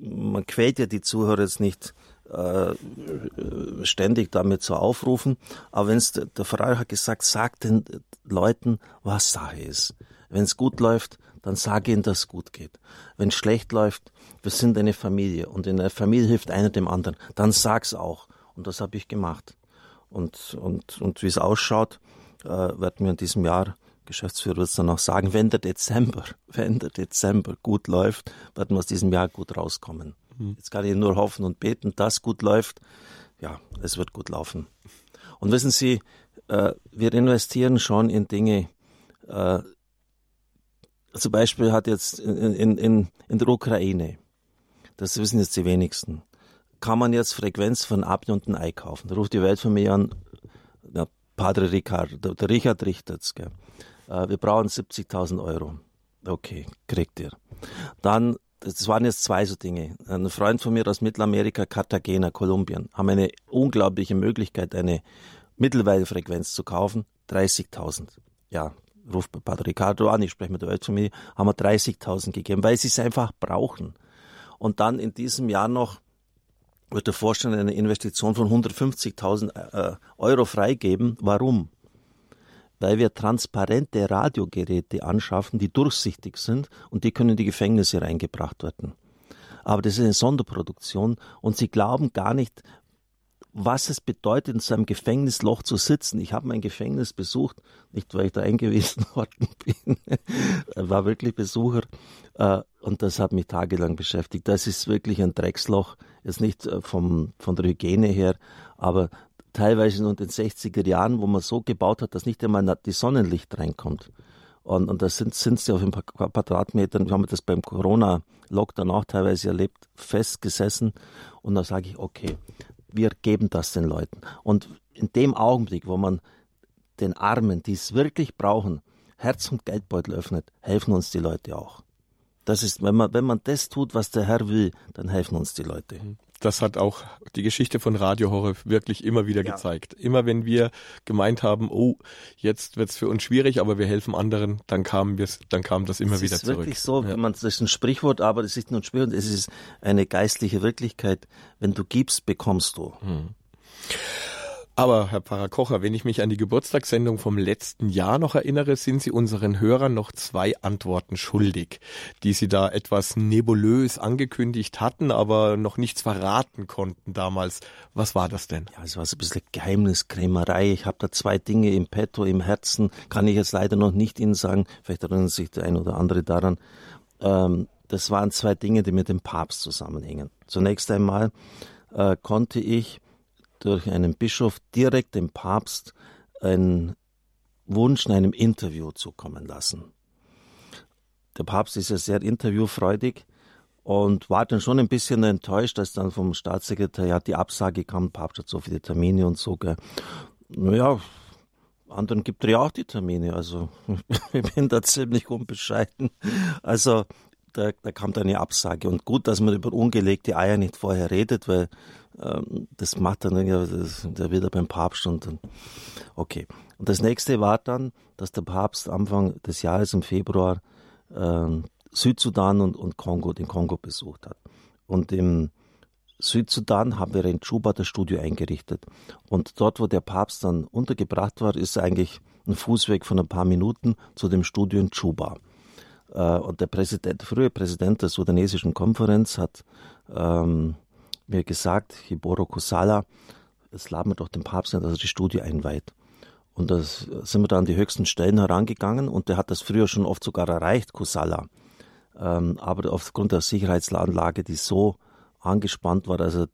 man quält ja die Zuhörer jetzt nicht äh, ständig damit zu aufrufen, aber wenn es der Pfarrer hat gesagt, sagt den Leuten, was Sache ist. Wenn es gut läuft, dann sage ihnen, dass es gut geht. Wenn es schlecht läuft, wir sind eine Familie und in der Familie hilft einer dem anderen, dann sag's auch. Und das habe ich gemacht. Und, und, und wie es ausschaut, äh, werden wir in diesem Jahr Geschäftsführer wird es dann auch sagen, wenn der Dezember, (laughs) wenn der Dezember gut läuft, werden wir aus diesem Jahr gut rauskommen. Mhm. Jetzt kann ich nur hoffen und beten, dass gut läuft. Ja, es wird gut laufen. Und wissen Sie, äh, wir investieren schon in Dinge. Äh, zum Beispiel hat jetzt in, in, in, in der Ukraine, das wissen jetzt die wenigsten, kann man jetzt Frequenz von Abi und ein Ei kaufen. Da ruft die Welt von mir an, ja, Padre Ricard, der, Richard Richtert's, gell. Äh, wir brauchen 70.000 Euro. Okay, kriegt ihr. Dann, das waren jetzt zwei so Dinge. Ein Freund von mir aus Mittelamerika, Cartagena, Kolumbien, haben eine unglaubliche Möglichkeit, eine Mittelweilfrequenz zu kaufen. 30.000. Ja, ruft Padre Ricardo an, ich spreche mit der Weltfamilie, haben wir 30.000 gegeben, weil sie es einfach brauchen. Und dann in diesem Jahr noch wird der Vorstand eine Investition von 150.000 äh, Euro freigeben. Warum? Weil wir transparente Radiogeräte anschaffen, die durchsichtig sind und die können in die Gefängnisse reingebracht werden. Aber das ist eine Sonderproduktion und sie glauben gar nicht, was es bedeutet, in so einem Gefängnisloch zu sitzen. Ich habe mein Gefängnis besucht, nicht weil ich da eingewiesen (laughs) worden bin, war wirklich Besucher äh, und das hat mich tagelang beschäftigt. Das ist wirklich ein Drecksloch, jetzt nicht äh, vom, von der Hygiene her, aber teilweise in den 60er Jahren, wo man so gebaut hat, dass nicht einmal die Sonnenlicht reinkommt. Und, und da sind, sind sie auf ein paar Quadratmetern, wir haben das beim Corona-Lockdown auch teilweise erlebt, festgesessen. Und da sage ich, okay, wir geben das den Leuten. Und in dem Augenblick, wo man den Armen, die es wirklich brauchen, Herz und Geldbeutel öffnet, helfen uns die Leute auch. Das ist, wenn man, wenn man das tut, was der Herr will, dann helfen uns die Leute. Das hat auch die Geschichte von Radio Horror wirklich immer wieder ja. gezeigt. Immer wenn wir gemeint haben, oh, jetzt wird's für uns schwierig, aber wir helfen anderen, dann kam wir, dann kam das immer das wieder zurück. Es ist wirklich so, ja. wenn man das ist ein Sprichwort, aber es ist nur ein Sprichwort, es ist eine geistliche Wirklichkeit. Wenn du gibst, bekommst du. Hm. Aber, Herr Pfarrer Kocher, wenn ich mich an die Geburtstagssendung vom letzten Jahr noch erinnere, sind Sie unseren Hörern noch zwei Antworten schuldig, die Sie da etwas nebulös angekündigt hatten, aber noch nichts verraten konnten damals. Was war das denn? Ja, es war so ein bisschen Geheimniskrämerei. Ich habe da zwei Dinge im Petto, im Herzen, kann ich jetzt leider noch nicht Ihnen sagen. Vielleicht erinnern sich der ein oder andere daran. Ähm, das waren zwei Dinge, die mit dem Papst zusammenhängen. Zunächst einmal äh, konnte ich durch einen Bischof direkt dem Papst einen Wunsch in einem Interview zukommen lassen. Der Papst ist ja sehr interviewfreudig und war dann schon ein bisschen enttäuscht, als dann vom Staatssekretariat die Absage kam, Papst hat so viele Termine und so. Gell. Naja, anderen gibt er ja auch die Termine, also (laughs) ich bin da ziemlich unbescheiden. Also da, da kam dann eine Absage. Und gut, dass man über ungelegte Eier nicht vorher redet, weil das macht dann ja, der wieder beim Papst und dann, okay. Und das nächste war dann, dass der Papst Anfang des Jahres im Februar ähm, Südsudan und, und Kongo, den Kongo besucht hat. Und im Südsudan haben wir in Juba das Studio eingerichtet. Und dort, wo der Papst dann untergebracht war, ist eigentlich ein Fußweg von ein paar Minuten zu dem Studio in Juba. Äh, und der Präsident, frühe Präsident der sudanesischen Konferenz hat ähm, mir gesagt, Hiboro Kusala, es laden wir doch den Papst nicht, dass er die Studie einweiht. Und da sind wir da an die höchsten Stellen herangegangen und der hat das früher schon oft sogar erreicht, Kusala. Ähm, aber aufgrund der Sicherheitsanlage, die so angespannt war, also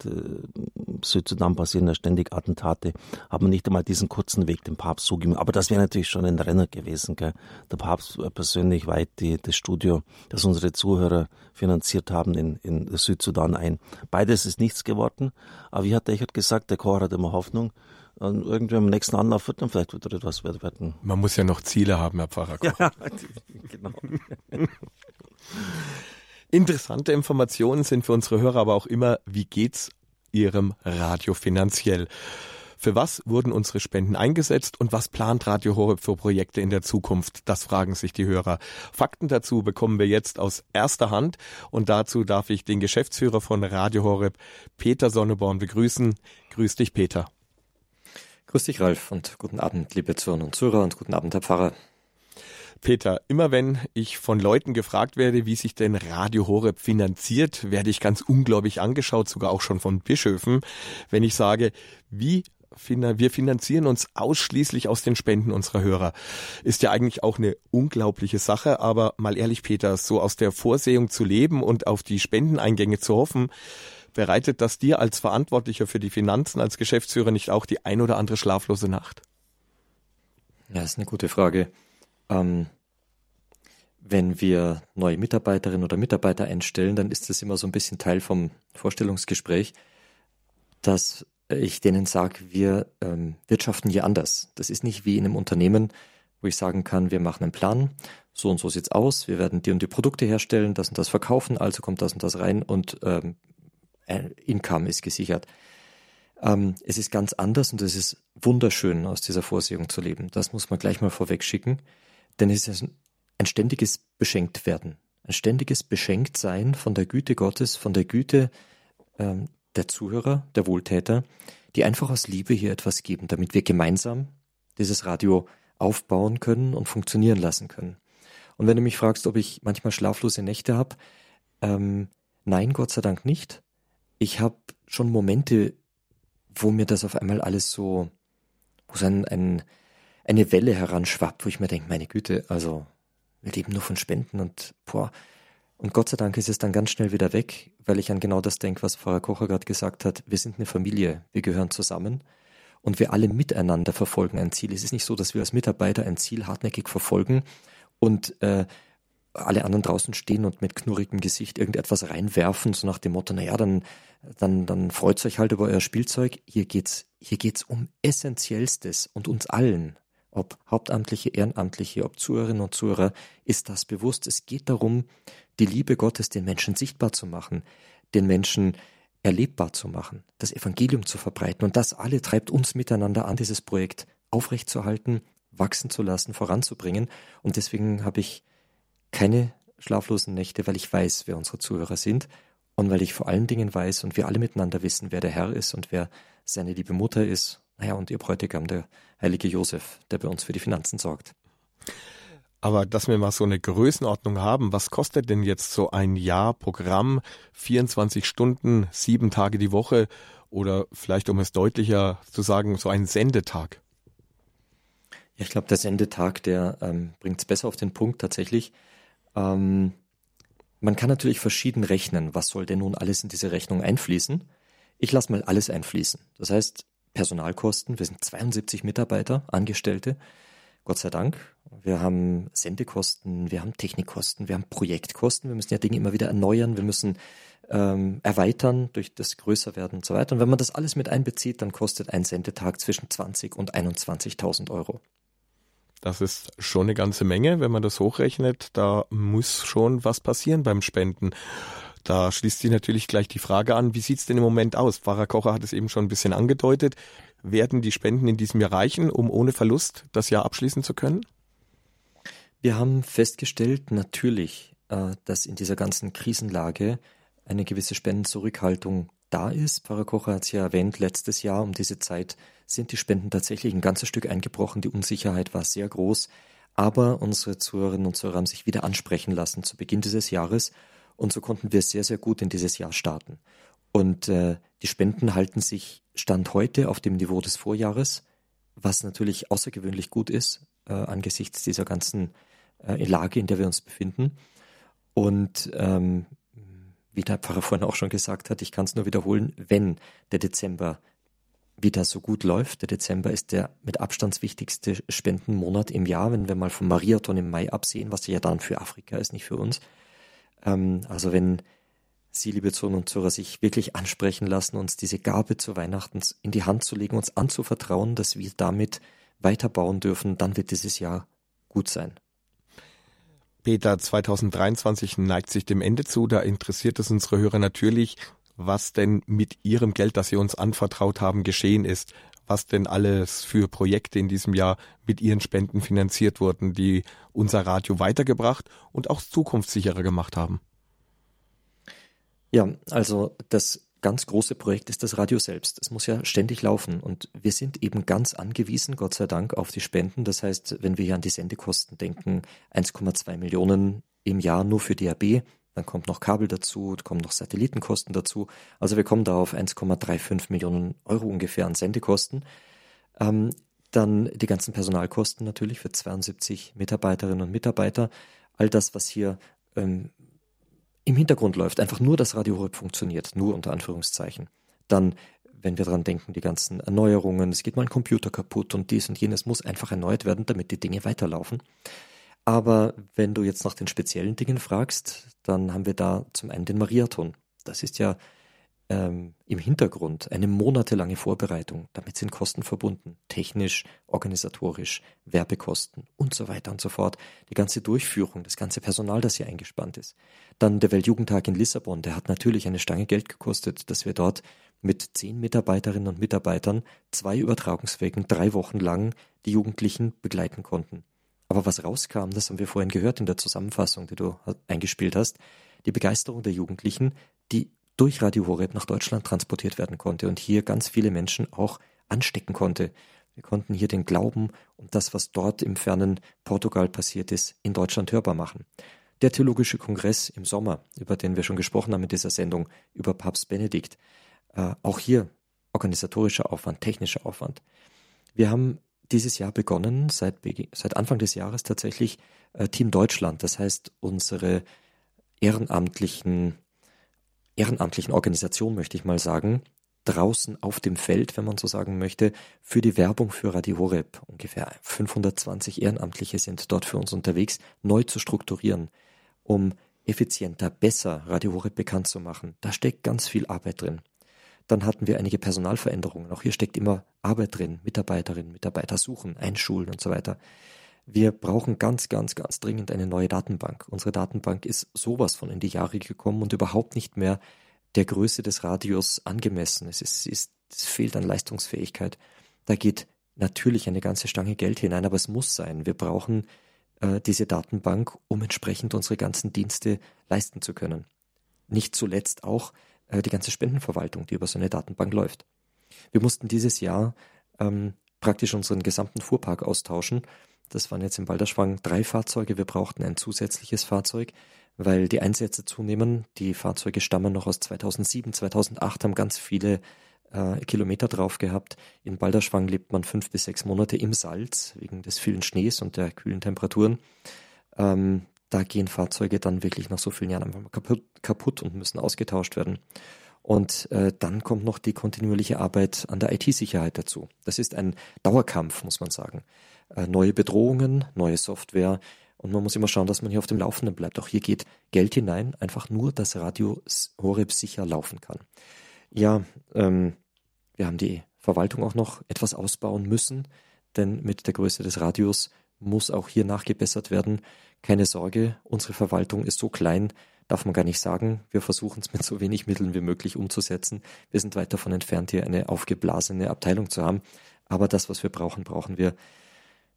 Südsudan passieren ja ständig Attentate, hat man nicht einmal diesen kurzen Weg dem Papst zugegeben. Aber das wäre natürlich schon ein Renner gewesen. Gell? Der Papst persönlich weit die, das Studio, das unsere Zuhörer finanziert haben, in, in Südsudan ein. Beides ist nichts geworden. Aber wie hat Dechert gesagt, der Chor hat immer Hoffnung. Und irgendwie am nächsten Anlauf wird dann vielleicht wieder etwas werden. Man muss ja noch Ziele haben, Herr Pfarrer. Koch. (laughs) Ja, genau. (laughs) Interessante Informationen sind für unsere Hörer aber auch immer, wie geht's Ihrem Radio finanziell? Für was wurden unsere Spenden eingesetzt und was plant Radio Horeb für Projekte in der Zukunft? Das fragen sich die Hörer. Fakten dazu bekommen wir jetzt aus erster Hand und dazu darf ich den Geschäftsführer von Radio Horeb, Peter Sonneborn, begrüßen. Grüß dich, Peter. Grüß dich, Ralf, und guten Abend, liebe Zuhörer und Zuhörer, und guten Abend, Herr Pfarrer. Peter, immer wenn ich von Leuten gefragt werde, wie sich denn Radio Horeb finanziert, werde ich ganz unglaublich angeschaut, sogar auch schon von Bischöfen, wenn ich sage, wie wir finanzieren uns ausschließlich aus den Spenden unserer Hörer. Ist ja eigentlich auch eine unglaubliche Sache, aber mal ehrlich, Peter, so aus der Vorsehung zu leben und auf die Spendeneingänge zu hoffen, bereitet das dir als Verantwortlicher für die Finanzen, als Geschäftsführer nicht auch die ein oder andere schlaflose Nacht? Ja, ist eine gute Frage. Ähm, wenn wir neue Mitarbeiterinnen oder Mitarbeiter einstellen, dann ist das immer so ein bisschen Teil vom Vorstellungsgespräch, dass ich denen sage, wir ähm, wirtschaften hier anders. Das ist nicht wie in einem Unternehmen, wo ich sagen kann, wir machen einen Plan, so und so sieht's aus, wir werden die und die Produkte herstellen, das und das verkaufen, also kommt das und das rein und ähm, Income ist gesichert. Ähm, es ist ganz anders und es ist wunderschön, aus dieser Vorsehung zu leben. Das muss man gleich mal vorweg schicken. Denn es ist ein ständiges Beschenktwerden, ein ständiges Beschenktsein von der Güte Gottes, von der Güte ähm, der Zuhörer, der Wohltäter, die einfach aus Liebe hier etwas geben, damit wir gemeinsam dieses Radio aufbauen können und funktionieren lassen können. Und wenn du mich fragst, ob ich manchmal schlaflose Nächte habe, ähm, nein, Gott sei Dank nicht. Ich habe schon Momente, wo mir das auf einmal alles so, wo es ein, ein, eine Welle heranschwappt, wo ich mir denke, meine Güte, also wir leben nur von Spenden und boah. Und Gott sei Dank ist es dann ganz schnell wieder weg, weil ich an genau das denke, was Pfarrer Kocher gerade gesagt hat. Wir sind eine Familie, wir gehören zusammen und wir alle miteinander verfolgen ein Ziel. Es ist nicht so, dass wir als Mitarbeiter ein Ziel hartnäckig verfolgen und äh, alle anderen draußen stehen und mit knurrigem Gesicht irgendetwas reinwerfen, so nach dem Motto, naja, dann, dann, dann freut euch halt über euer Spielzeug. Hier geht's, hier geht's um Essentiellstes und uns allen ob Hauptamtliche, Ehrenamtliche, ob Zuhörerinnen und Zuhörer, ist das bewusst. Es geht darum, die Liebe Gottes den Menschen sichtbar zu machen, den Menschen erlebbar zu machen, das Evangelium zu verbreiten. Und das alle treibt uns miteinander an, dieses Projekt aufrechtzuerhalten, wachsen zu lassen, voranzubringen. Und deswegen habe ich keine schlaflosen Nächte, weil ich weiß, wer unsere Zuhörer sind und weil ich vor allen Dingen weiß und wir alle miteinander wissen, wer der Herr ist und wer seine liebe Mutter ist naja, und ihr Bräutigam, der heilige Josef, der bei uns für die Finanzen sorgt. Aber dass wir mal so eine Größenordnung haben, was kostet denn jetzt so ein Jahr Programm, 24 Stunden, sieben Tage die Woche oder vielleicht, um es deutlicher zu sagen, so ein Sendetag? Ja, ich glaube, der Sendetag, der ähm, bringt es besser auf den Punkt tatsächlich. Ähm, man kann natürlich verschieden rechnen. Was soll denn nun alles in diese Rechnung einfließen? Ich lasse mal alles einfließen. Das heißt, Personalkosten. Wir sind 72 Mitarbeiter, Angestellte. Gott sei Dank. Wir haben Sendekosten, wir haben Technikkosten, wir haben Projektkosten. Wir müssen ja Dinge immer wieder erneuern. Wir müssen ähm, erweitern durch das Größerwerden und so weiter. Und wenn man das alles mit einbezieht, dann kostet ein Sendetag zwischen 20 und 21.000 Euro. Das ist schon eine ganze Menge, wenn man das hochrechnet. Da muss schon was passieren beim Spenden. Da schließt sich natürlich gleich die Frage an, wie sieht es denn im Moment aus? Pfarrer Kocher hat es eben schon ein bisschen angedeutet. Werden die Spenden in diesem Jahr reichen, um ohne Verlust das Jahr abschließen zu können? Wir haben festgestellt, natürlich, äh, dass in dieser ganzen Krisenlage eine gewisse Spendenzurückhaltung da ist. Pfarrer Kocher hat es ja erwähnt, letztes Jahr um diese Zeit sind die Spenden tatsächlich ein ganzes Stück eingebrochen. Die Unsicherheit war sehr groß. Aber unsere Zuhörerinnen und Zuhörer haben sich wieder ansprechen lassen zu Beginn dieses Jahres und so konnten wir sehr, sehr gut in dieses Jahr starten. Und äh, die Spenden halten sich Stand heute auf dem Niveau des Vorjahres, was natürlich außergewöhnlich gut ist äh, angesichts dieser ganzen äh, Lage, in der wir uns befinden. Und ähm, wie der Pfarrer vorhin auch schon gesagt hat, ich kann es nur wiederholen, wenn der Dezember wieder so gut läuft. Der Dezember ist der mit Abstand wichtigste Spendenmonat im Jahr, wenn wir mal vom Mariathon im Mai absehen, was ja dann für Afrika ist, nicht für uns. Ähm, also wenn Sie, liebe Zuhörer und Zuhörer, sich wirklich ansprechen lassen, uns diese Gabe zu Weihnachten in die Hand zu legen, uns anzuvertrauen, dass wir damit weiterbauen dürfen, dann wird dieses Jahr gut sein. Peter, 2023 neigt sich dem Ende zu. Da interessiert es unsere Hörer natürlich, was denn mit Ihrem Geld, das Sie uns anvertraut haben, geschehen ist. Was denn alles für Projekte in diesem Jahr mit Ihren Spenden finanziert wurden, die unser Radio weitergebracht und auch zukunftssicherer gemacht haben. Ja, also das ganz große Projekt ist das Radio selbst. Es muss ja ständig laufen und wir sind eben ganz angewiesen, Gott sei Dank, auf die Spenden. Das heißt, wenn wir hier an die Sendekosten denken, 1,2 Millionen im Jahr nur für DAB, dann kommt noch Kabel dazu, kommen noch Satellitenkosten dazu. Also wir kommen da auf 1,35 Millionen Euro ungefähr an Sendekosten. Ähm, dann die ganzen Personalkosten natürlich für 72 Mitarbeiterinnen und Mitarbeiter. All das, was hier ähm, im Hintergrund läuft, einfach nur das Radio Horeb funktioniert, nur unter Anführungszeichen. Dann, wenn wir dran denken, die ganzen Erneuerungen, es geht mal ein Computer kaputt und dies und jenes muss einfach erneuert werden, damit die Dinge weiterlaufen. Aber wenn du jetzt nach den speziellen Dingen fragst, dann haben wir da zum einen den Mariathon. Das ist ja ähm, im Hintergrund eine monatelange Vorbereitung. Damit sind Kosten verbunden, technisch, organisatorisch, Werbekosten und so weiter und so fort. Die ganze Durchführung, das ganze Personal, das hier eingespannt ist. Dann der Weltjugendtag in Lissabon, der hat natürlich eine Stange Geld gekostet, dass wir dort mit zehn Mitarbeiterinnen und Mitarbeitern zwei Übertragungswegen drei Wochen lang die Jugendlichen begleiten konnten. Aber was rauskam, das haben wir vorhin gehört in der Zusammenfassung, die du eingespielt hast, die Begeisterung der Jugendlichen, die durch Radio Horeb nach Deutschland transportiert werden konnte und hier ganz viele Menschen auch anstecken konnte. Wir konnten hier den Glauben und das, was dort im fernen Portugal passiert ist, in Deutschland hörbar machen. Der Theologische Kongress im Sommer, über den wir schon gesprochen haben in dieser Sendung, über Papst Benedikt, äh, auch hier organisatorischer Aufwand, technischer Aufwand. Wir haben dieses Jahr begonnen, seit, seit Anfang des Jahres tatsächlich äh, Team Deutschland, das heißt unsere ehrenamtlichen ehrenamtlichen Organisation, möchte ich mal sagen, draußen auf dem Feld, wenn man so sagen möchte, für die Werbung für Radio Horeb. Ungefähr 520 Ehrenamtliche sind dort für uns unterwegs, neu zu strukturieren, um effizienter, besser Radio Horeb bekannt zu machen. Da steckt ganz viel Arbeit drin. Dann hatten wir einige Personalveränderungen. Auch hier steckt immer Arbeit drin. Mitarbeiterinnen, Mitarbeiter suchen, einschulen und so weiter. Wir brauchen ganz, ganz, ganz dringend eine neue Datenbank. Unsere Datenbank ist sowas von in die Jahre gekommen und überhaupt nicht mehr der Größe des Radios angemessen. Es, ist, es, es fehlt an Leistungsfähigkeit. Da geht natürlich eine ganze Stange Geld hinein, aber es muss sein. Wir brauchen äh, diese Datenbank, um entsprechend unsere ganzen Dienste leisten zu können. Nicht zuletzt auch äh, die ganze Spendenverwaltung, die über so eine Datenbank läuft. Wir mussten dieses Jahr ähm, praktisch unseren gesamten Fuhrpark austauschen das waren jetzt im Balderschwang drei Fahrzeuge. Wir brauchten ein zusätzliches Fahrzeug, weil die Einsätze zunehmen. Die Fahrzeuge stammen noch aus 2007, 2008, haben ganz viele äh, Kilometer drauf gehabt. In Balderschwang lebt man fünf bis sechs Monate im Salz wegen des vielen Schnees und der kühlen Temperaturen. Ähm, da gehen Fahrzeuge dann wirklich nach so vielen Jahren einfach mal kaputt, kaputt und müssen ausgetauscht werden. Und äh, dann kommt noch die kontinuierliche Arbeit an der IT-Sicherheit dazu. Das ist ein Dauerkampf, muss man sagen. Äh, neue Bedrohungen, neue Software. Und man muss immer schauen, dass man hier auf dem Laufenden bleibt. Auch hier geht Geld hinein, einfach nur, dass Radio Horeb sicher laufen kann. Ja, ähm, wir haben die Verwaltung auch noch etwas ausbauen müssen, denn mit der Größe des Radios muss auch hier nachgebessert werden. Keine Sorge, unsere Verwaltung ist so klein, darf man gar nicht sagen. Wir versuchen es mit so wenig Mitteln wie möglich umzusetzen. Wir sind weit davon entfernt, hier eine aufgeblasene Abteilung zu haben. Aber das, was wir brauchen, brauchen wir.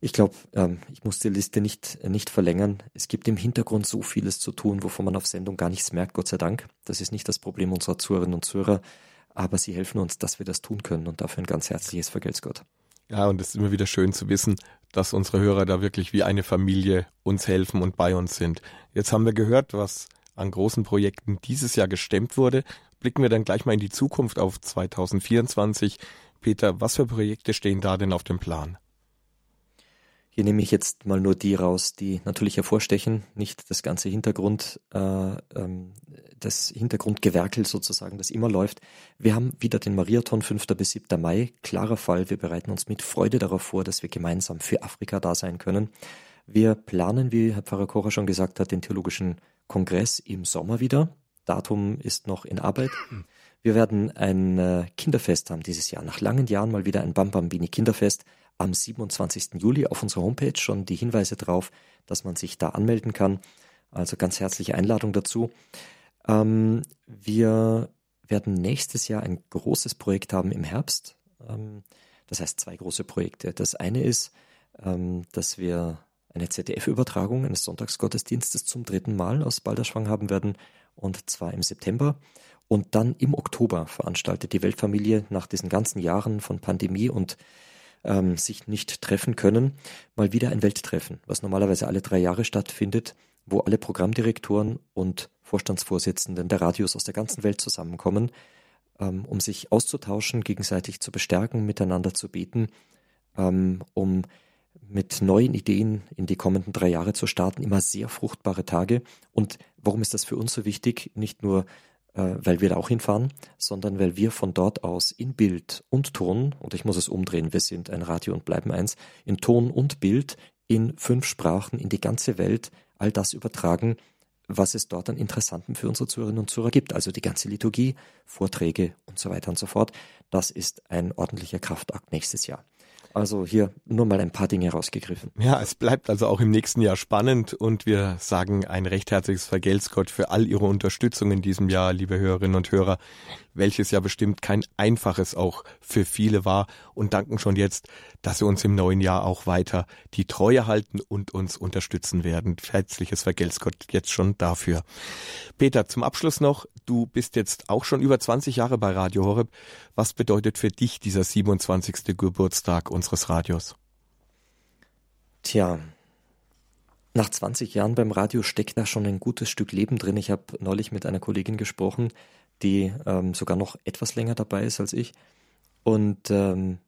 Ich glaube, ähm, ich muss die Liste nicht, nicht verlängern. Es gibt im Hintergrund so vieles zu tun, wovon man auf Sendung gar nichts merkt, Gott sei Dank. Das ist nicht das Problem unserer Zuhörerinnen und Zuhörer, aber sie helfen uns, dass wir das tun können und dafür ein ganz herzliches Vergelt's Gott. Ja, und es ist immer wieder schön zu wissen, dass unsere Hörer da wirklich wie eine Familie uns helfen und bei uns sind. Jetzt haben wir gehört, was an großen Projekten dieses Jahr gestemmt wurde. Blicken wir dann gleich mal in die Zukunft auf 2024. Peter, was für Projekte stehen da denn auf dem Plan? Hier nehme ich jetzt mal nur die raus, die natürlich hervorstechen, nicht das ganze Hintergrund, äh, ähm, das Hintergrundgewerkel sozusagen, das immer läuft. Wir haben wieder den Mariathon 5. bis 7. Mai. Klarer Fall, wir bereiten uns mit Freude darauf vor, dass wir gemeinsam für Afrika da sein können. Wir planen, wie Herr Pfarrer Kocher schon gesagt hat, den Theologischen Kongress im Sommer wieder. Datum ist noch in Arbeit. Wir werden ein äh, Kinderfest haben dieses Jahr. Nach langen Jahren mal wieder ein Bambambini Kinderfest am 27. Juli auf unserer Homepage schon die Hinweise drauf, dass man sich da anmelden kann. Also ganz herzliche Einladung dazu. Ähm, wir werden nächstes Jahr ein großes Projekt haben im Herbst. Ähm, das heißt zwei große Projekte. Das eine ist, ähm, dass wir eine ZDF-Übertragung eines Sonntagsgottesdienstes zum dritten Mal aus Balderschwang haben werden, und zwar im September. Und dann im Oktober veranstaltet die Weltfamilie nach diesen ganzen Jahren von Pandemie und ähm, sich nicht treffen können, mal wieder ein Welttreffen, was normalerweise alle drei Jahre stattfindet, wo alle Programmdirektoren und Vorstandsvorsitzenden der Radios aus der ganzen Welt zusammenkommen, ähm, um sich auszutauschen, gegenseitig zu bestärken, miteinander zu beten, ähm, um mit neuen Ideen in die kommenden drei Jahre zu starten, immer sehr fruchtbare Tage. Und warum ist das für uns so wichtig? Nicht nur weil wir da auch hinfahren, sondern weil wir von dort aus in Bild und Ton, und ich muss es umdrehen, wir sind ein Radio und bleiben eins, in Ton und Bild in fünf Sprachen in die ganze Welt all das übertragen, was es dort an Interessanten für unsere Zuhörerinnen und Zuhörer gibt. Also die ganze Liturgie, Vorträge und so weiter und so fort. Das ist ein ordentlicher Kraftakt nächstes Jahr. Also hier nur mal ein paar Dinge rausgegriffen. Ja, es bleibt also auch im nächsten Jahr spannend und wir sagen ein recht herzliches Vergelt's Gott für all Ihre Unterstützung in diesem Jahr, liebe Hörerinnen und Hörer, welches ja bestimmt kein einfaches auch für viele war und danken schon jetzt, dass Sie uns im neuen Jahr auch weiter die Treue halten und uns unterstützen werden. Herzliches Vergelt's Gott jetzt schon dafür. Peter, zum Abschluss noch, du bist jetzt auch schon über 20 Jahre bei Radio Horeb. Was bedeutet für dich dieser 27. Geburtstag unseres Radios? Tja, nach 20 Jahren beim Radio steckt da schon ein gutes Stück Leben drin. Ich habe neulich mit einer Kollegin gesprochen, die ähm, sogar noch etwas länger dabei ist als ich. Und ähm,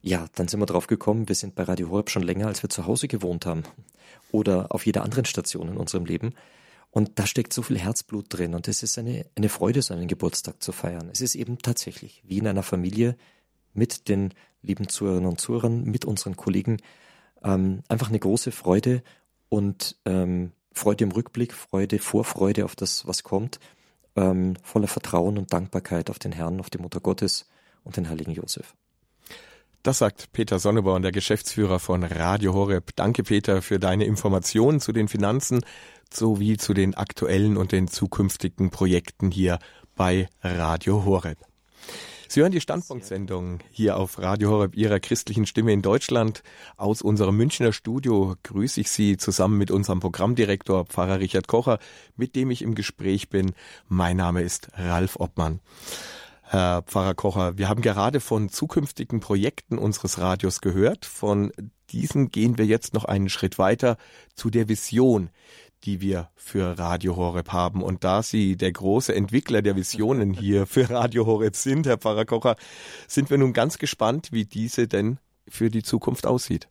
ja, dann sind wir drauf gekommen, wir sind bei Radio Horeb schon länger, als wir zu Hause gewohnt haben. Oder auf jeder anderen Station in unserem Leben. Und da steckt so viel Herzblut drin und es ist eine, eine Freude, so einen Geburtstag zu feiern. Es ist eben tatsächlich wie in einer Familie mit den lieben Zuhörerinnen und Zuhörern, mit unseren Kollegen, ähm, einfach eine große Freude und ähm, Freude im Rückblick, Freude, Vorfreude auf das, was kommt, ähm, voller Vertrauen und Dankbarkeit auf den Herrn, auf die Mutter Gottes und den heiligen Josef. Das sagt Peter Sonneborn, der Geschäftsführer von Radio Horeb. Danke, Peter, für deine Informationen zu den Finanzen sowie zu den aktuellen und den zukünftigen Projekten hier bei Radio Horeb. Sie hören die Standpunktsendung hier auf Radio Horeb Ihrer christlichen Stimme in Deutschland. Aus unserem Münchner Studio grüße ich Sie zusammen mit unserem Programmdirektor Pfarrer Richard Kocher, mit dem ich im Gespräch bin. Mein Name ist Ralf Obmann. Herr Pfarrer Kocher, wir haben gerade von zukünftigen Projekten unseres Radios gehört. Von diesen gehen wir jetzt noch einen Schritt weiter zu der Vision, die wir für Radio Horeb haben. Und da Sie der große Entwickler der Visionen hier (laughs) für Radio Horeb sind, Herr Pfarrer Kocher, sind wir nun ganz gespannt, wie diese denn für die Zukunft aussieht.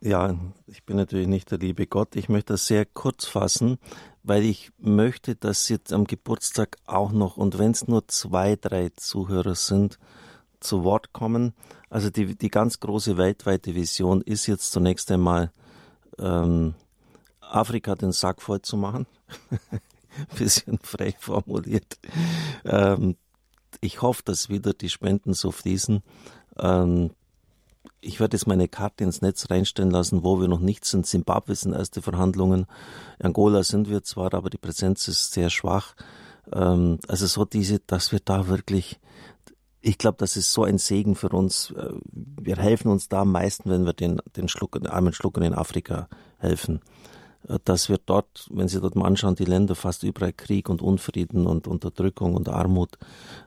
Ja, ich bin natürlich nicht der liebe Gott. Ich möchte das sehr kurz fassen, weil ich möchte, dass jetzt am Geburtstag auch noch, und wenn es nur zwei, drei Zuhörer sind, zu Wort kommen. Also die, die ganz große weltweite Vision ist jetzt zunächst einmal, ähm, Afrika den Sack voll zu machen. (laughs) Bisschen frei formuliert. Ähm, ich hoffe, dass wieder die Spenden so fließen. Ähm, ich werde jetzt meine Karte ins Netz reinstellen lassen, wo wir noch nicht sind. Zimbabwe sind erste Verhandlungen. Angola sind wir zwar, aber die Präsenz ist sehr schwach. Ähm, also so diese, dass wir da wirklich, ich glaube, das ist so ein Segen für uns. Äh, wir helfen uns da am meisten, wenn wir den, den Schluck, den armen Schluckern in Afrika helfen. Äh, dass wir dort, wenn Sie dort mal anschauen, die Länder fast überall Krieg und Unfrieden und Unterdrückung und Armut.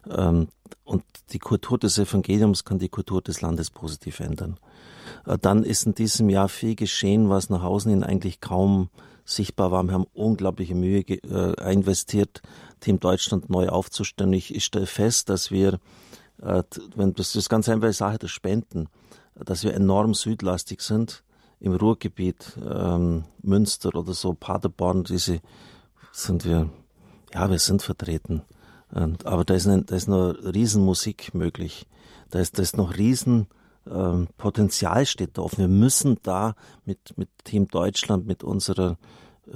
Ähm, und die Kultur des Evangeliums kann die Kultur des Landes positiv ändern. Äh, dann ist in diesem Jahr viel geschehen, was nach außen hin eigentlich kaum sichtbar war. Wir haben unglaubliche Mühe äh, investiert, Team Deutschland neu aufzustellen. Ich, ich stelle fest, dass wir äh, wenn das ist ganz einfache Sache der Spenden, dass wir enorm südlastig sind im Ruhrgebiet, ähm, Münster oder so, Paderborn, diese sind wir, ja, wir sind vertreten. Und, aber da ist, eine, da ist noch Riesenmusik möglich. Da ist, da ist noch riesen ähm, steht da offen. Wir müssen da mit, mit Team Deutschland, mit unserer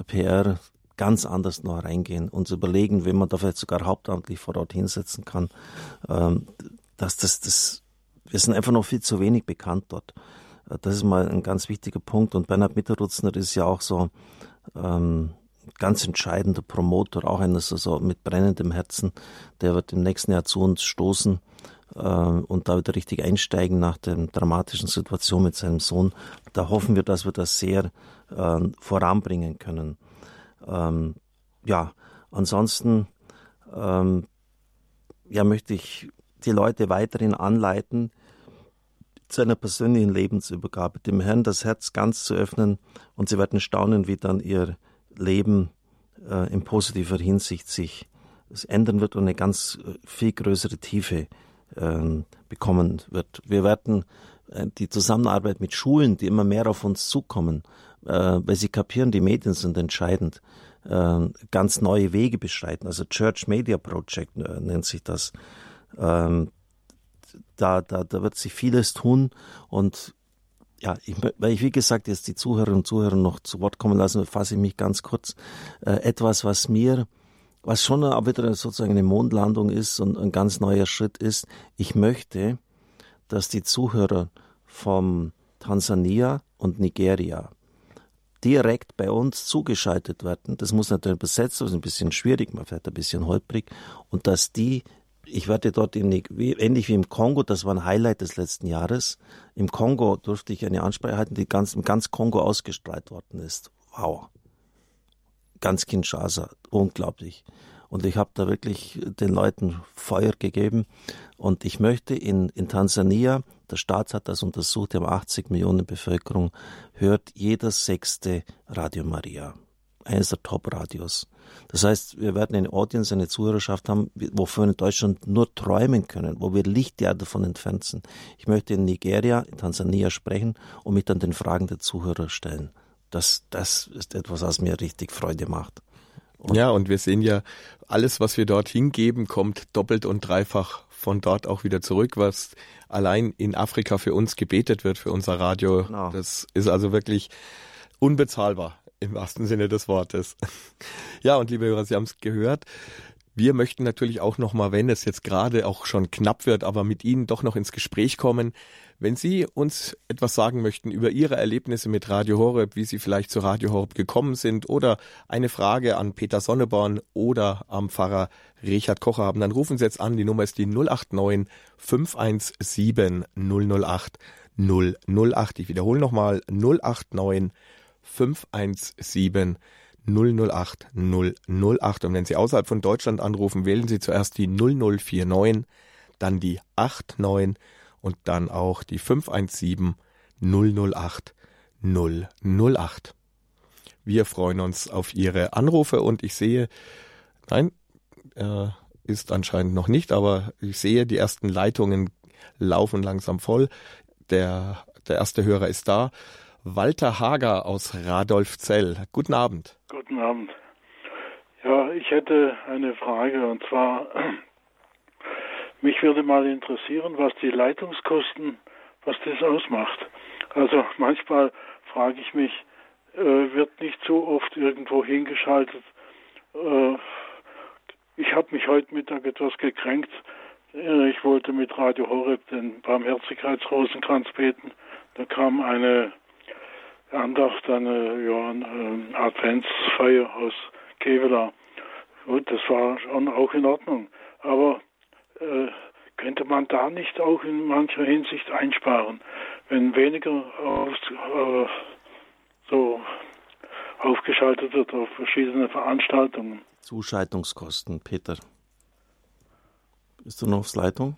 PR ganz anders noch reingehen, uns überlegen, wenn man da vielleicht sogar hauptamtlich vor Ort hinsetzen kann, ähm, dass das, das, wir sind einfach noch viel zu wenig bekannt dort. Äh, das ist mal ein ganz wichtiger Punkt. Und Bernhard Mitterrutzner ist ja auch so ähm, ganz entscheidender Promoter, auch eines also mit brennendem Herzen. Der wird im nächsten Jahr zu uns stoßen äh, und da wieder richtig einsteigen nach der dramatischen Situation mit seinem Sohn. Da hoffen wir, dass wir das sehr äh, voranbringen können. Ähm, ja, ansonsten ähm, ja, möchte ich die Leute weiterhin anleiten, zu einer persönlichen Lebensübergabe, dem Herrn das Herz ganz zu öffnen und sie werden staunen, wie dann ihr Leben äh, in positiver Hinsicht sich ändern wird und eine ganz äh, viel größere Tiefe äh, bekommen wird. Wir werden äh, die Zusammenarbeit mit Schulen, die immer mehr auf uns zukommen, äh, weil sie kapieren, die Medien sind entscheidend, äh, ganz neue Wege beschreiten. Also Church Media Project nennt sich das. Ähm, da, da, da wird sich vieles tun und ja, ich, weil ich wie gesagt jetzt die Zuhörerinnen und Zuhörer noch zu Wort kommen lassen, fasse ich mich ganz kurz. Äh, etwas, was mir, was schon auch wieder sozusagen eine Mondlandung ist und ein ganz neuer Schritt ist. Ich möchte, dass die Zuhörer vom Tansania und Nigeria direkt bei uns zugeschaltet werden. Das muss natürlich übersetzt, das ist ein bisschen schwierig, man vielleicht ein bisschen holprig, und dass die ich werde dort in, wie, ähnlich wie im Kongo, das war ein Highlight des letzten Jahres. Im Kongo durfte ich eine Ansprache halten, die ganz, im ganz Kongo ausgestrahlt worden ist. Wow. Ganz Kinshasa. Unglaublich. Und ich habe da wirklich den Leuten Feuer gegeben. Und ich möchte in, in Tansania, der Staat hat das untersucht, die haben 80 Millionen Bevölkerung, hört jeder sechste Radio Maria. Eines der Top-Radios. Das heißt, wir werden eine Audience, eine Zuhörerschaft haben, wovon wir in Deutschland nur träumen können, wo wir Lichtjahre davon entfernt sind. Ich möchte in Nigeria, in Tansania sprechen und mich dann den Fragen der Zuhörer stellen. Das, das ist etwas, was mir richtig Freude macht. Und ja, und wir sehen ja, alles, was wir dort hingeben, kommt doppelt und dreifach von dort auch wieder zurück, was allein in Afrika für uns gebetet wird, für unser Radio. Genau. Das ist also wirklich unbezahlbar im wahrsten Sinne des Wortes. (laughs) Ja, und liebe Hörer, Sie haben es gehört. Wir möchten natürlich auch nochmal, wenn es jetzt gerade auch schon knapp wird, aber mit Ihnen doch noch ins Gespräch kommen. Wenn Sie uns etwas sagen möchten über Ihre Erlebnisse mit Radio Horeb, wie Sie vielleicht zu Radio Horeb gekommen sind oder eine Frage an Peter Sonneborn oder am Pfarrer Richard Kocher haben, dann rufen Sie jetzt an. Die Nummer ist die 089 517 008 008. Ich wiederhole nochmal 089 517 008 008. Und wenn Sie außerhalb von Deutschland anrufen, wählen Sie zuerst die 0049, dann die 89 und dann auch die 517 008 008. Wir freuen uns auf Ihre Anrufe und ich sehe, nein, äh, ist anscheinend noch nicht, aber ich sehe, die ersten Leitungen laufen langsam voll. Der, der erste Hörer ist da. Walter Hager aus Radolfzell. Guten Abend. Guten Abend. Ja, ich hätte eine Frage und zwar, (clears throat) mich würde mal interessieren, was die Leitungskosten, was das ausmacht. Also manchmal frage ich mich, äh, wird nicht so oft irgendwo hingeschaltet. Äh, ich habe mich heute Mittag etwas gekränkt. Äh, ich wollte mit Radio Horeb den Barmherzigkeitsrosenkranz beten. Da kam eine Andacht, eine, ja, eine Adventsfeier aus Kevela. Gut, das war schon auch in Ordnung. Aber äh, könnte man da nicht auch in mancher Hinsicht einsparen, wenn weniger auf, äh, so aufgeschaltet wird auf verschiedene Veranstaltungen? Zuschaltungskosten, Peter. Bist du noch aufs Leitung?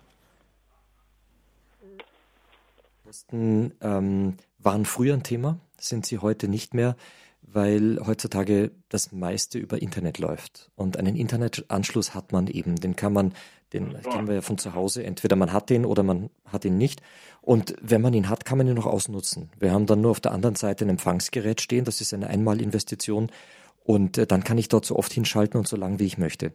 Kosten ähm, waren früher ein Thema sind sie heute nicht mehr, weil heutzutage das meiste über Internet läuft. Und einen Internetanschluss hat man eben. Den kann man, den kennen wir ja von zu Hause. Entweder man hat den oder man hat ihn nicht. Und wenn man ihn hat, kann man ihn noch ausnutzen. Wir haben dann nur auf der anderen Seite ein Empfangsgerät stehen. Das ist eine Einmalinvestition. Und äh, dann kann ich dort so oft hinschalten und so lang, wie ich möchte.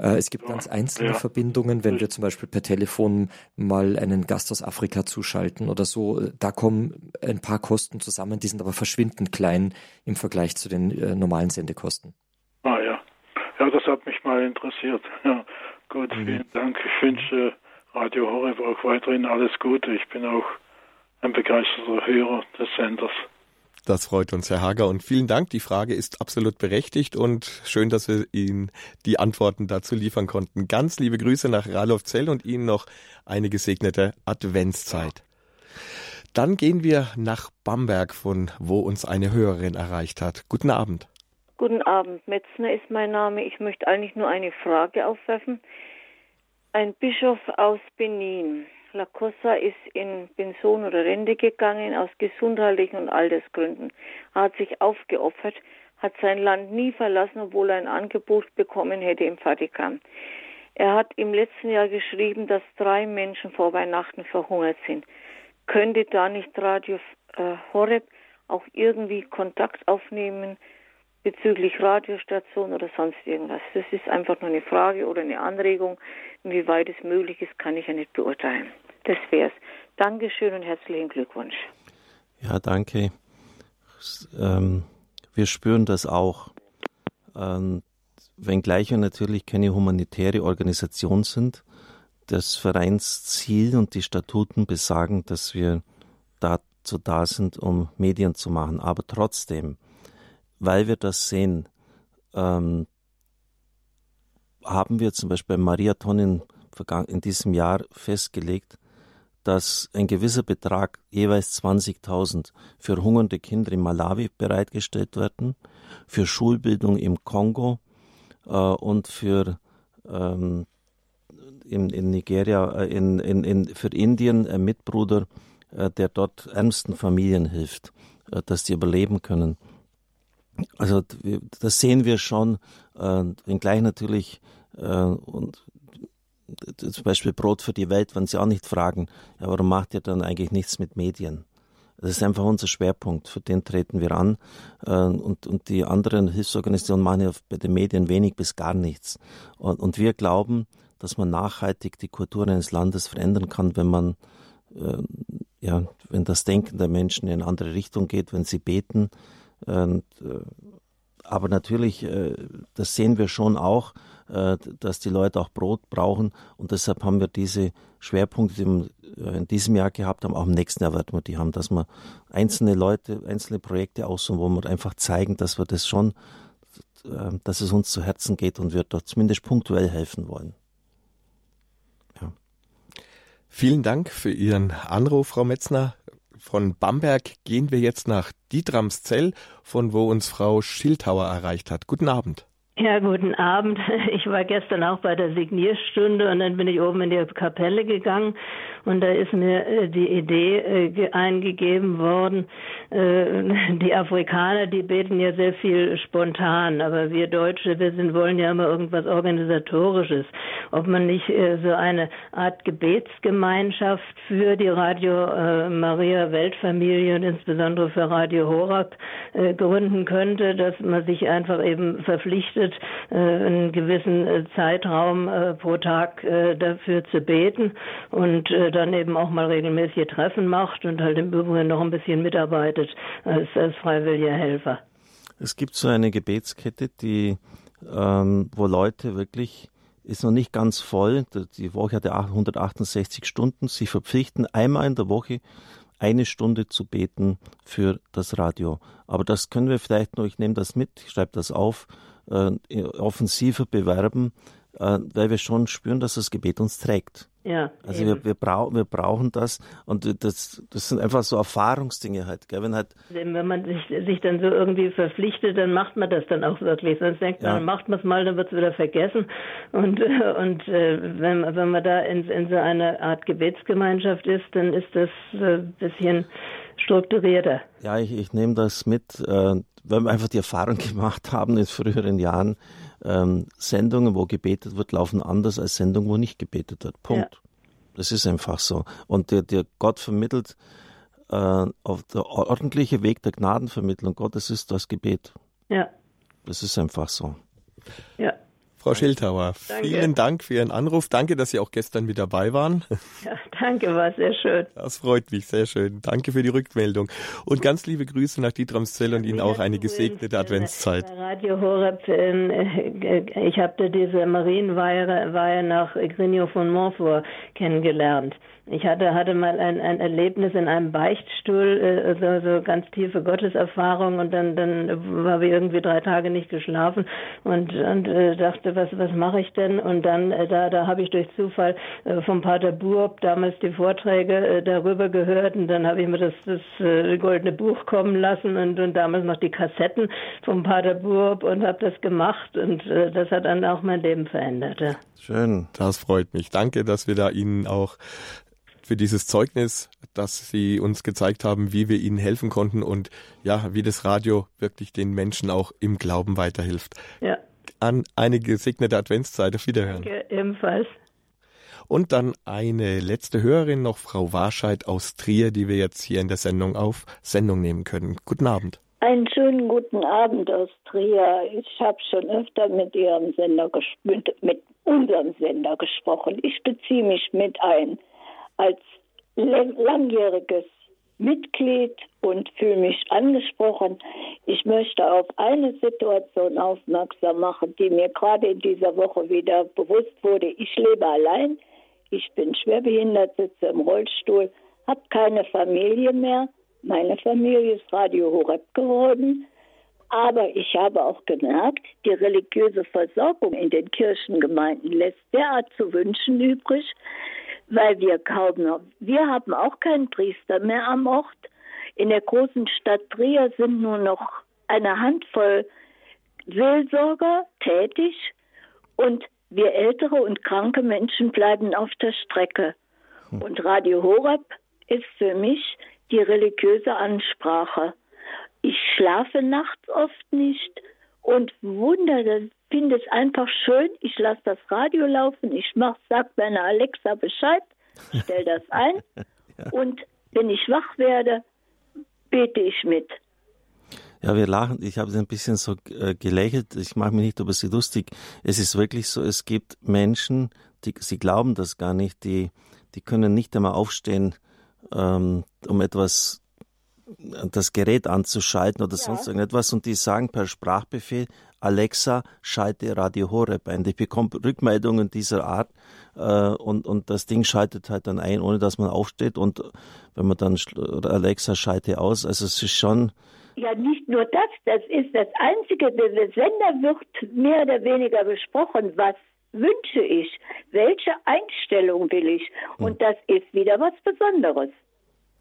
Äh, es gibt ganz einzelne ja. Verbindungen, wenn wir zum Beispiel per Telefon mal einen Gast aus Afrika zuschalten oder so. Äh, da kommen ein paar Kosten zusammen, die sind aber verschwindend klein im Vergleich zu den äh, normalen Sendekosten. Ah ja. Ja, das hat mich mal interessiert. Ja, gut, mhm. vielen Dank. Ich wünsche Radio Horeb auch weiterhin alles Gute. Ich bin auch ein begeisterter Hörer des Senders. Das freut uns, Herr Hager. Und vielen Dank. Die Frage ist absolut berechtigt und schön, dass wir Ihnen die Antworten dazu liefern konnten. Ganz liebe Grüße nach Zell und Ihnen noch eine gesegnete Adventszeit. Dann gehen wir nach Bamberg, von wo uns eine Hörerin erreicht hat. Guten Abend. Guten Abend. Metzner ist mein Name. Ich möchte eigentlich nur eine Frage aufwerfen. Ein Bischof aus Benin Lacossa ist in Pension oder Rente gegangen aus gesundheitlichen und Altersgründen. Er hat sich aufgeopfert, hat sein Land nie verlassen, obwohl er ein Angebot bekommen hätte im Vatikan. Er hat im letzten Jahr geschrieben, dass drei Menschen vor Weihnachten verhungert sind. Könnte da nicht Radio äh, Horeb auch irgendwie Kontakt aufnehmen bezüglich Radiostation oder sonst irgendwas? Das ist einfach nur eine Frage oder eine Anregung. Inwieweit es möglich ist, kann ich ja nicht beurteilen. Das wär's. Dankeschön und herzlichen Glückwunsch. Ja, danke. Ähm, wir spüren das auch. Ähm, wenngleich wir natürlich keine humanitäre Organisation sind, das Vereinsziel und die Statuten besagen, dass wir dazu da sind, um Medien zu machen. Aber trotzdem, weil wir das sehen, ähm, haben wir zum Beispiel beim Mariathon in, in diesem Jahr festgelegt, dass ein gewisser Betrag, jeweils 20.000, für hungernde Kinder in Malawi bereitgestellt werden, für Schulbildung im Kongo äh, und für ähm, in, in Nigeria, äh, in, in, in, für Indien ein Mitbruder, äh, der dort ärmsten Familien hilft, äh, dass die überleben können. Also das sehen wir schon, äh, wenngleich natürlich äh, und zum Beispiel Brot für die Welt, wenn sie auch nicht fragen, ja, warum macht ihr dann eigentlich nichts mit Medien? Das ist einfach unser Schwerpunkt, für den treten wir an. Äh, und, und die anderen Hilfsorganisationen machen ja bei den Medien wenig bis gar nichts. Und, und wir glauben, dass man nachhaltig die Kultur eines Landes verändern kann, wenn man, äh, ja, wenn das Denken der Menschen in eine andere Richtung geht, wenn sie beten. Und, äh, aber natürlich, äh, das sehen wir schon auch, äh, dass die Leute auch Brot brauchen. Und deshalb haben wir diese Schwerpunkte, die in diesem Jahr gehabt haben, auch im nächsten Jahr werden wir die haben, dass wir einzelne Leute, einzelne Projekte aussuchen, wo wir einfach zeigen, dass wir das schon, dass es uns zu Herzen geht und wir dort zumindest punktuell helfen wollen. Vielen Dank für Ihren Anruf, Frau Metzner. Von Bamberg gehen wir jetzt nach Dietramszell, von wo uns Frau Schildhauer erreicht hat. Guten Abend. Ja, guten Abend. (laughs) Ich war gestern auch bei der Signierstunde und dann bin ich oben in die Kapelle gegangen und da ist mir äh, die Idee äh, eingegeben worden, äh, (laughs) die Afrikaner, die beten ja sehr viel spontan, aber wir Deutsche, wir sind, wollen ja immer irgendwas Organisatorisches. Ob man nicht so eine Art Gebetsgemeinschaft für die Radio Maria Weltfamilie und insbesondere für Radio Horab gründen könnte, dass man sich einfach eben verpflichtet, einen gewissen Zeitraum pro Tag dafür zu beten und dann eben auch mal regelmäßige Treffen macht und halt im Übrigen noch ein bisschen mitarbeitet als, als freiwilliger Helfer. Es gibt so eine Gebetskette, die, ähm, wo Leute wirklich, ist noch nicht ganz voll, die Woche hat ja 168 Stunden, sie verpflichten einmal in der Woche eine Stunde zu beten für das Radio. Aber das können wir vielleicht noch, ich nehme das mit, ich schreibe das auf, äh, offensiver bewerben, äh, weil wir schon spüren, dass das Gebet uns trägt. Ja, also wir, wir, brauch, wir brauchen das und das, das sind einfach so Erfahrungsdinge halt, gell? Wenn, halt Wenn man sich, sich dann so irgendwie verpflichtet, dann macht man das dann auch wirklich. Sonst denkt man, ja. macht man es mal, dann wird es wieder vergessen. Und, und äh, wenn, wenn man da in, in so einer Art Gebetsgemeinschaft ist, dann ist das ein äh, bisschen strukturierter. Ja, ich, ich nehme das mit, äh, weil wir einfach die Erfahrung (laughs) gemacht haben in früheren Jahren, ähm, Sendungen, wo gebetet wird, laufen anders als Sendungen, wo nicht gebetet wird. Punkt. Ja. Das ist einfach so. Und der, der Gott vermittelt äh, auf der ordentliche Weg der Gnadenvermittlung Gottes ist das Gebet. Ja. Das ist einfach so. Ja. Frau Schildhauer, danke. vielen Dank für Ihren Anruf. Danke, dass Sie auch gestern mit dabei waren. Ja, danke, war sehr schön. Das freut mich, sehr schön. Danke für die Rückmeldung. Und ganz liebe Grüße nach Dietramszell und Ihnen auch eine gesegnete Adventszeit. Radio Horeb, äh, ich habe da diese Marienweihe nach Grigno von Montfort kennengelernt. Ich hatte, hatte mal ein, ein Erlebnis in einem Beichtstuhl, äh, so, so ganz tiefe Gotteserfahrung und dann, dann habe ich irgendwie drei Tage nicht geschlafen und, und äh, dachte, was, was mache ich denn? Und dann, äh, da, da habe ich durch Zufall äh, vom Pater Burb damals die Vorträge äh, darüber gehört und dann habe ich mir das, das äh, goldene Buch kommen lassen und, und damals noch die Kassetten vom Pater Burb und habe das gemacht und äh, das hat dann auch mein Leben verändert. Ja. Schön, das freut mich. Danke, dass wir da Ihnen auch für dieses Zeugnis, dass Sie uns gezeigt haben, wie wir Ihnen helfen konnten und ja, wie das Radio wirklich den Menschen auch im Glauben weiterhilft. Ja. An eine gesegnete Adventszeit. Auf Wiederhören. Danke, ebenfalls. Und dann eine letzte Hörerin noch, Frau Warscheid aus Trier, die wir jetzt hier in der Sendung auf Sendung nehmen können. Guten Abend. Einen schönen guten Abend aus Trier. Ich habe schon öfter mit Ihrem Sender, mit, mit unserem Sender gesprochen. Ich beziehe mich mit ein als langjähriges Mitglied und fühle mich angesprochen. Ich möchte auf eine Situation aufmerksam machen, die mir gerade in dieser Woche wieder bewusst wurde. Ich lebe allein, ich bin schwerbehindert, sitze im Rollstuhl, habe keine Familie mehr. Meine Familie ist Radio Horeb geworden. Aber ich habe auch gemerkt, die religiöse Versorgung in den Kirchengemeinden lässt derart zu wünschen übrig, weil wir kaum noch, wir haben auch keinen Priester mehr am Ort. In der großen Stadt Trier sind nur noch eine Handvoll Seelsorger tätig und wir ältere und kranke Menschen bleiben auf der Strecke. Hm. Und Radio Horeb ist für mich die religiöse Ansprache. Ich schlafe nachts oft nicht und wundere, finde es einfach schön. Ich lasse das Radio laufen, ich mach, sag meiner Alexa Bescheid, stell das (laughs) ein ja. und wenn ich wach werde, bete ich mit. Ja, wir lachen. Ich habe ein bisschen so äh, gelächelt. Ich mache mich nicht über sie lustig. Es ist wirklich so, es gibt Menschen, die, sie glauben das gar nicht, die, die können nicht einmal aufstehen, ähm, um etwas das Gerät anzuschalten oder ja. sonst irgendetwas und die sagen per Sprachbefehl, Alexa, schalte Radio Horeb ein. Ich bekomme Rückmeldungen dieser Art äh, und, und das Ding schaltet halt dann ein, ohne dass man aufsteht und wenn man dann Alexa schalte aus, also es ist schon... Ja, nicht nur das, das ist das Einzige, der Sender wird mehr oder weniger besprochen, was wünsche ich, welche Einstellung will ich und hm. das ist wieder was Besonderes.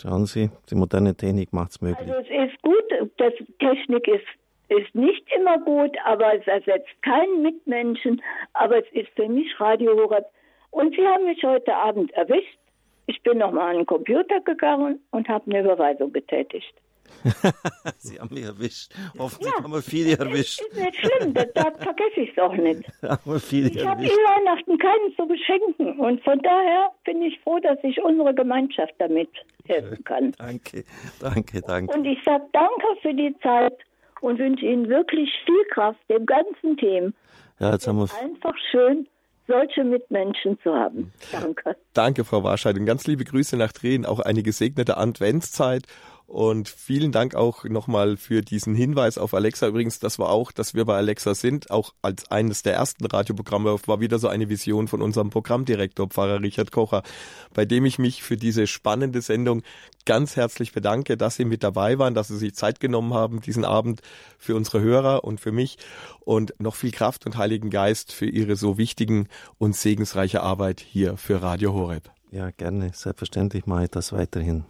Schauen Sie, die moderne Technik macht es möglich. Also es ist gut, das Technik ist, ist nicht immer gut, aber es ersetzt keinen Mitmenschen. Aber es ist für mich Radio Horeb. Und Sie haben mich heute Abend erwischt. Ich bin nochmal an den Computer gegangen und habe eine Überweisung getätigt. (laughs) Sie haben mich erwischt. Hoffentlich ja, haben wir viele erwischt. Ist nicht schlimm, da, da vergesse ich es auch nicht. (laughs) haben wir viele ich habe in Weihnachten keinen zu beschenken und von daher bin ich froh, dass ich unsere Gemeinschaft damit helfen kann. Danke, danke, danke. Und ich sage danke für die Zeit und wünsche Ihnen wirklich viel Kraft dem ganzen Team. Ja, jetzt haben wir einfach schön solche Mitmenschen zu haben. Danke. Danke, Frau Warscheid. Und ganz liebe Grüße nach Drehen. Auch eine gesegnete Adventszeit und vielen Dank auch nochmal für diesen Hinweis auf Alexa. Übrigens, das war auch, dass wir bei Alexa sind. Auch als eines der ersten Radioprogramme war wieder so eine Vision von unserem Programmdirektor, Pfarrer Richard Kocher, bei dem ich mich für diese spannende Sendung ganz herzlich bedanke, dass Sie mit dabei waren, dass Sie sich Zeit genommen haben, diesen Abend für unsere Hörer und für mich und noch viel Kraft und Heiligen Geist für Ihre so wichtigen und segensreiche Arbeit hier für Radio Horeb. Ja, gerne. Selbstverständlich mache ich das weiterhin.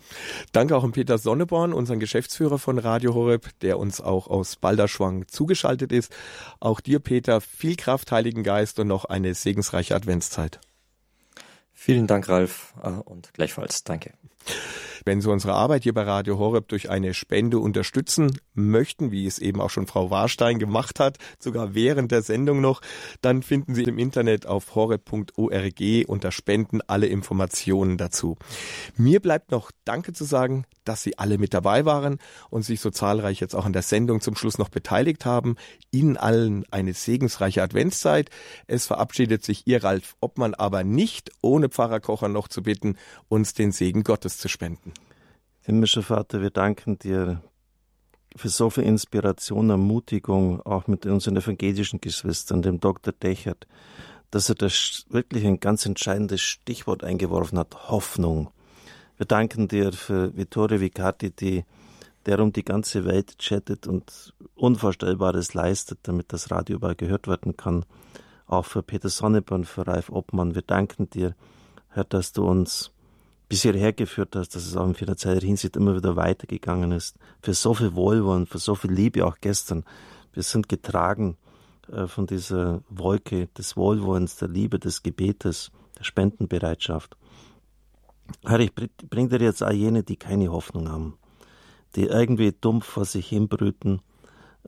Danke auch an Peter Sonneborn, unseren Geschäftsführer von Radio Horeb, der uns auch aus Balderschwang zugeschaltet ist. Auch dir, Peter, viel Kraft, Heiligen Geist und noch eine segensreiche Adventszeit. Vielen Dank, Ralf, äh, und gleichfalls. Danke. Wenn Sie unsere Arbeit hier bei Radio Horeb durch eine Spende unterstützen möchten, wie es eben auch schon Frau Warstein gemacht hat, sogar während der Sendung noch, dann finden Sie im Internet auf horeb.org unter Spenden alle Informationen dazu. Mir bleibt noch Danke zu sagen, dass Sie alle mit dabei waren und sich so zahlreich jetzt auch an der Sendung zum Schluss noch beteiligt haben. Ihnen allen eine segensreiche Adventszeit. Es verabschiedet sich Ihr Ralf Obmann aber nicht, ohne Pfarrer Kocher noch zu bitten, uns den Segen Gottes zu spenden. Himmlischer Vater, wir danken dir für so viel Inspiration, Ermutigung, auch mit unseren evangelischen Geschwistern, dem Dr. Dechert, dass er das wirklich ein ganz entscheidendes Stichwort eingeworfen hat, Hoffnung. Wir danken dir für Vittorio Vicati, die, der um die ganze Welt chattet und Unvorstellbares leistet, damit das Radio überall gehört werden kann. Auch für Peter Sonneborn, für Ralf Obmann. Wir danken dir, Herr, dass du uns bis hierher geführt hast, dass es auch in vielerlei Hinsicht immer wieder weitergegangen ist. Für so viel Wohlwollen, für so viel Liebe auch gestern. Wir sind getragen äh, von dieser Wolke des Wohlwollens, der Liebe, des Gebetes, der Spendenbereitschaft. Herr, ich bring dir jetzt auch jene, die keine Hoffnung haben, die irgendwie dumpf vor sich hinbrüten,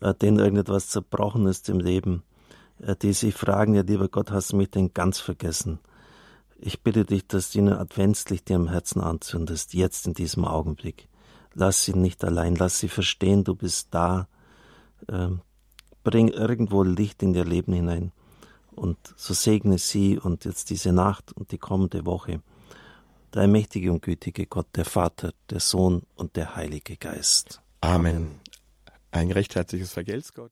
äh, denen irgendetwas zerbrochen ist im Leben, äh, die sich fragen, ja, lieber Gott, hast du mich denn ganz vergessen? Ich bitte dich, dass du ihnen Adventslicht dir im Herzen anzündest, jetzt in diesem Augenblick. Lass sie nicht allein, lass sie verstehen, du bist da. Ähm, bring irgendwo Licht in ihr Leben hinein. Und so segne sie und jetzt diese Nacht und die kommende Woche. Der mächtige und gütige Gott, der Vater, der Sohn und der Heilige Geist. Amen. Ein recht herzliches Vergelt's Gott.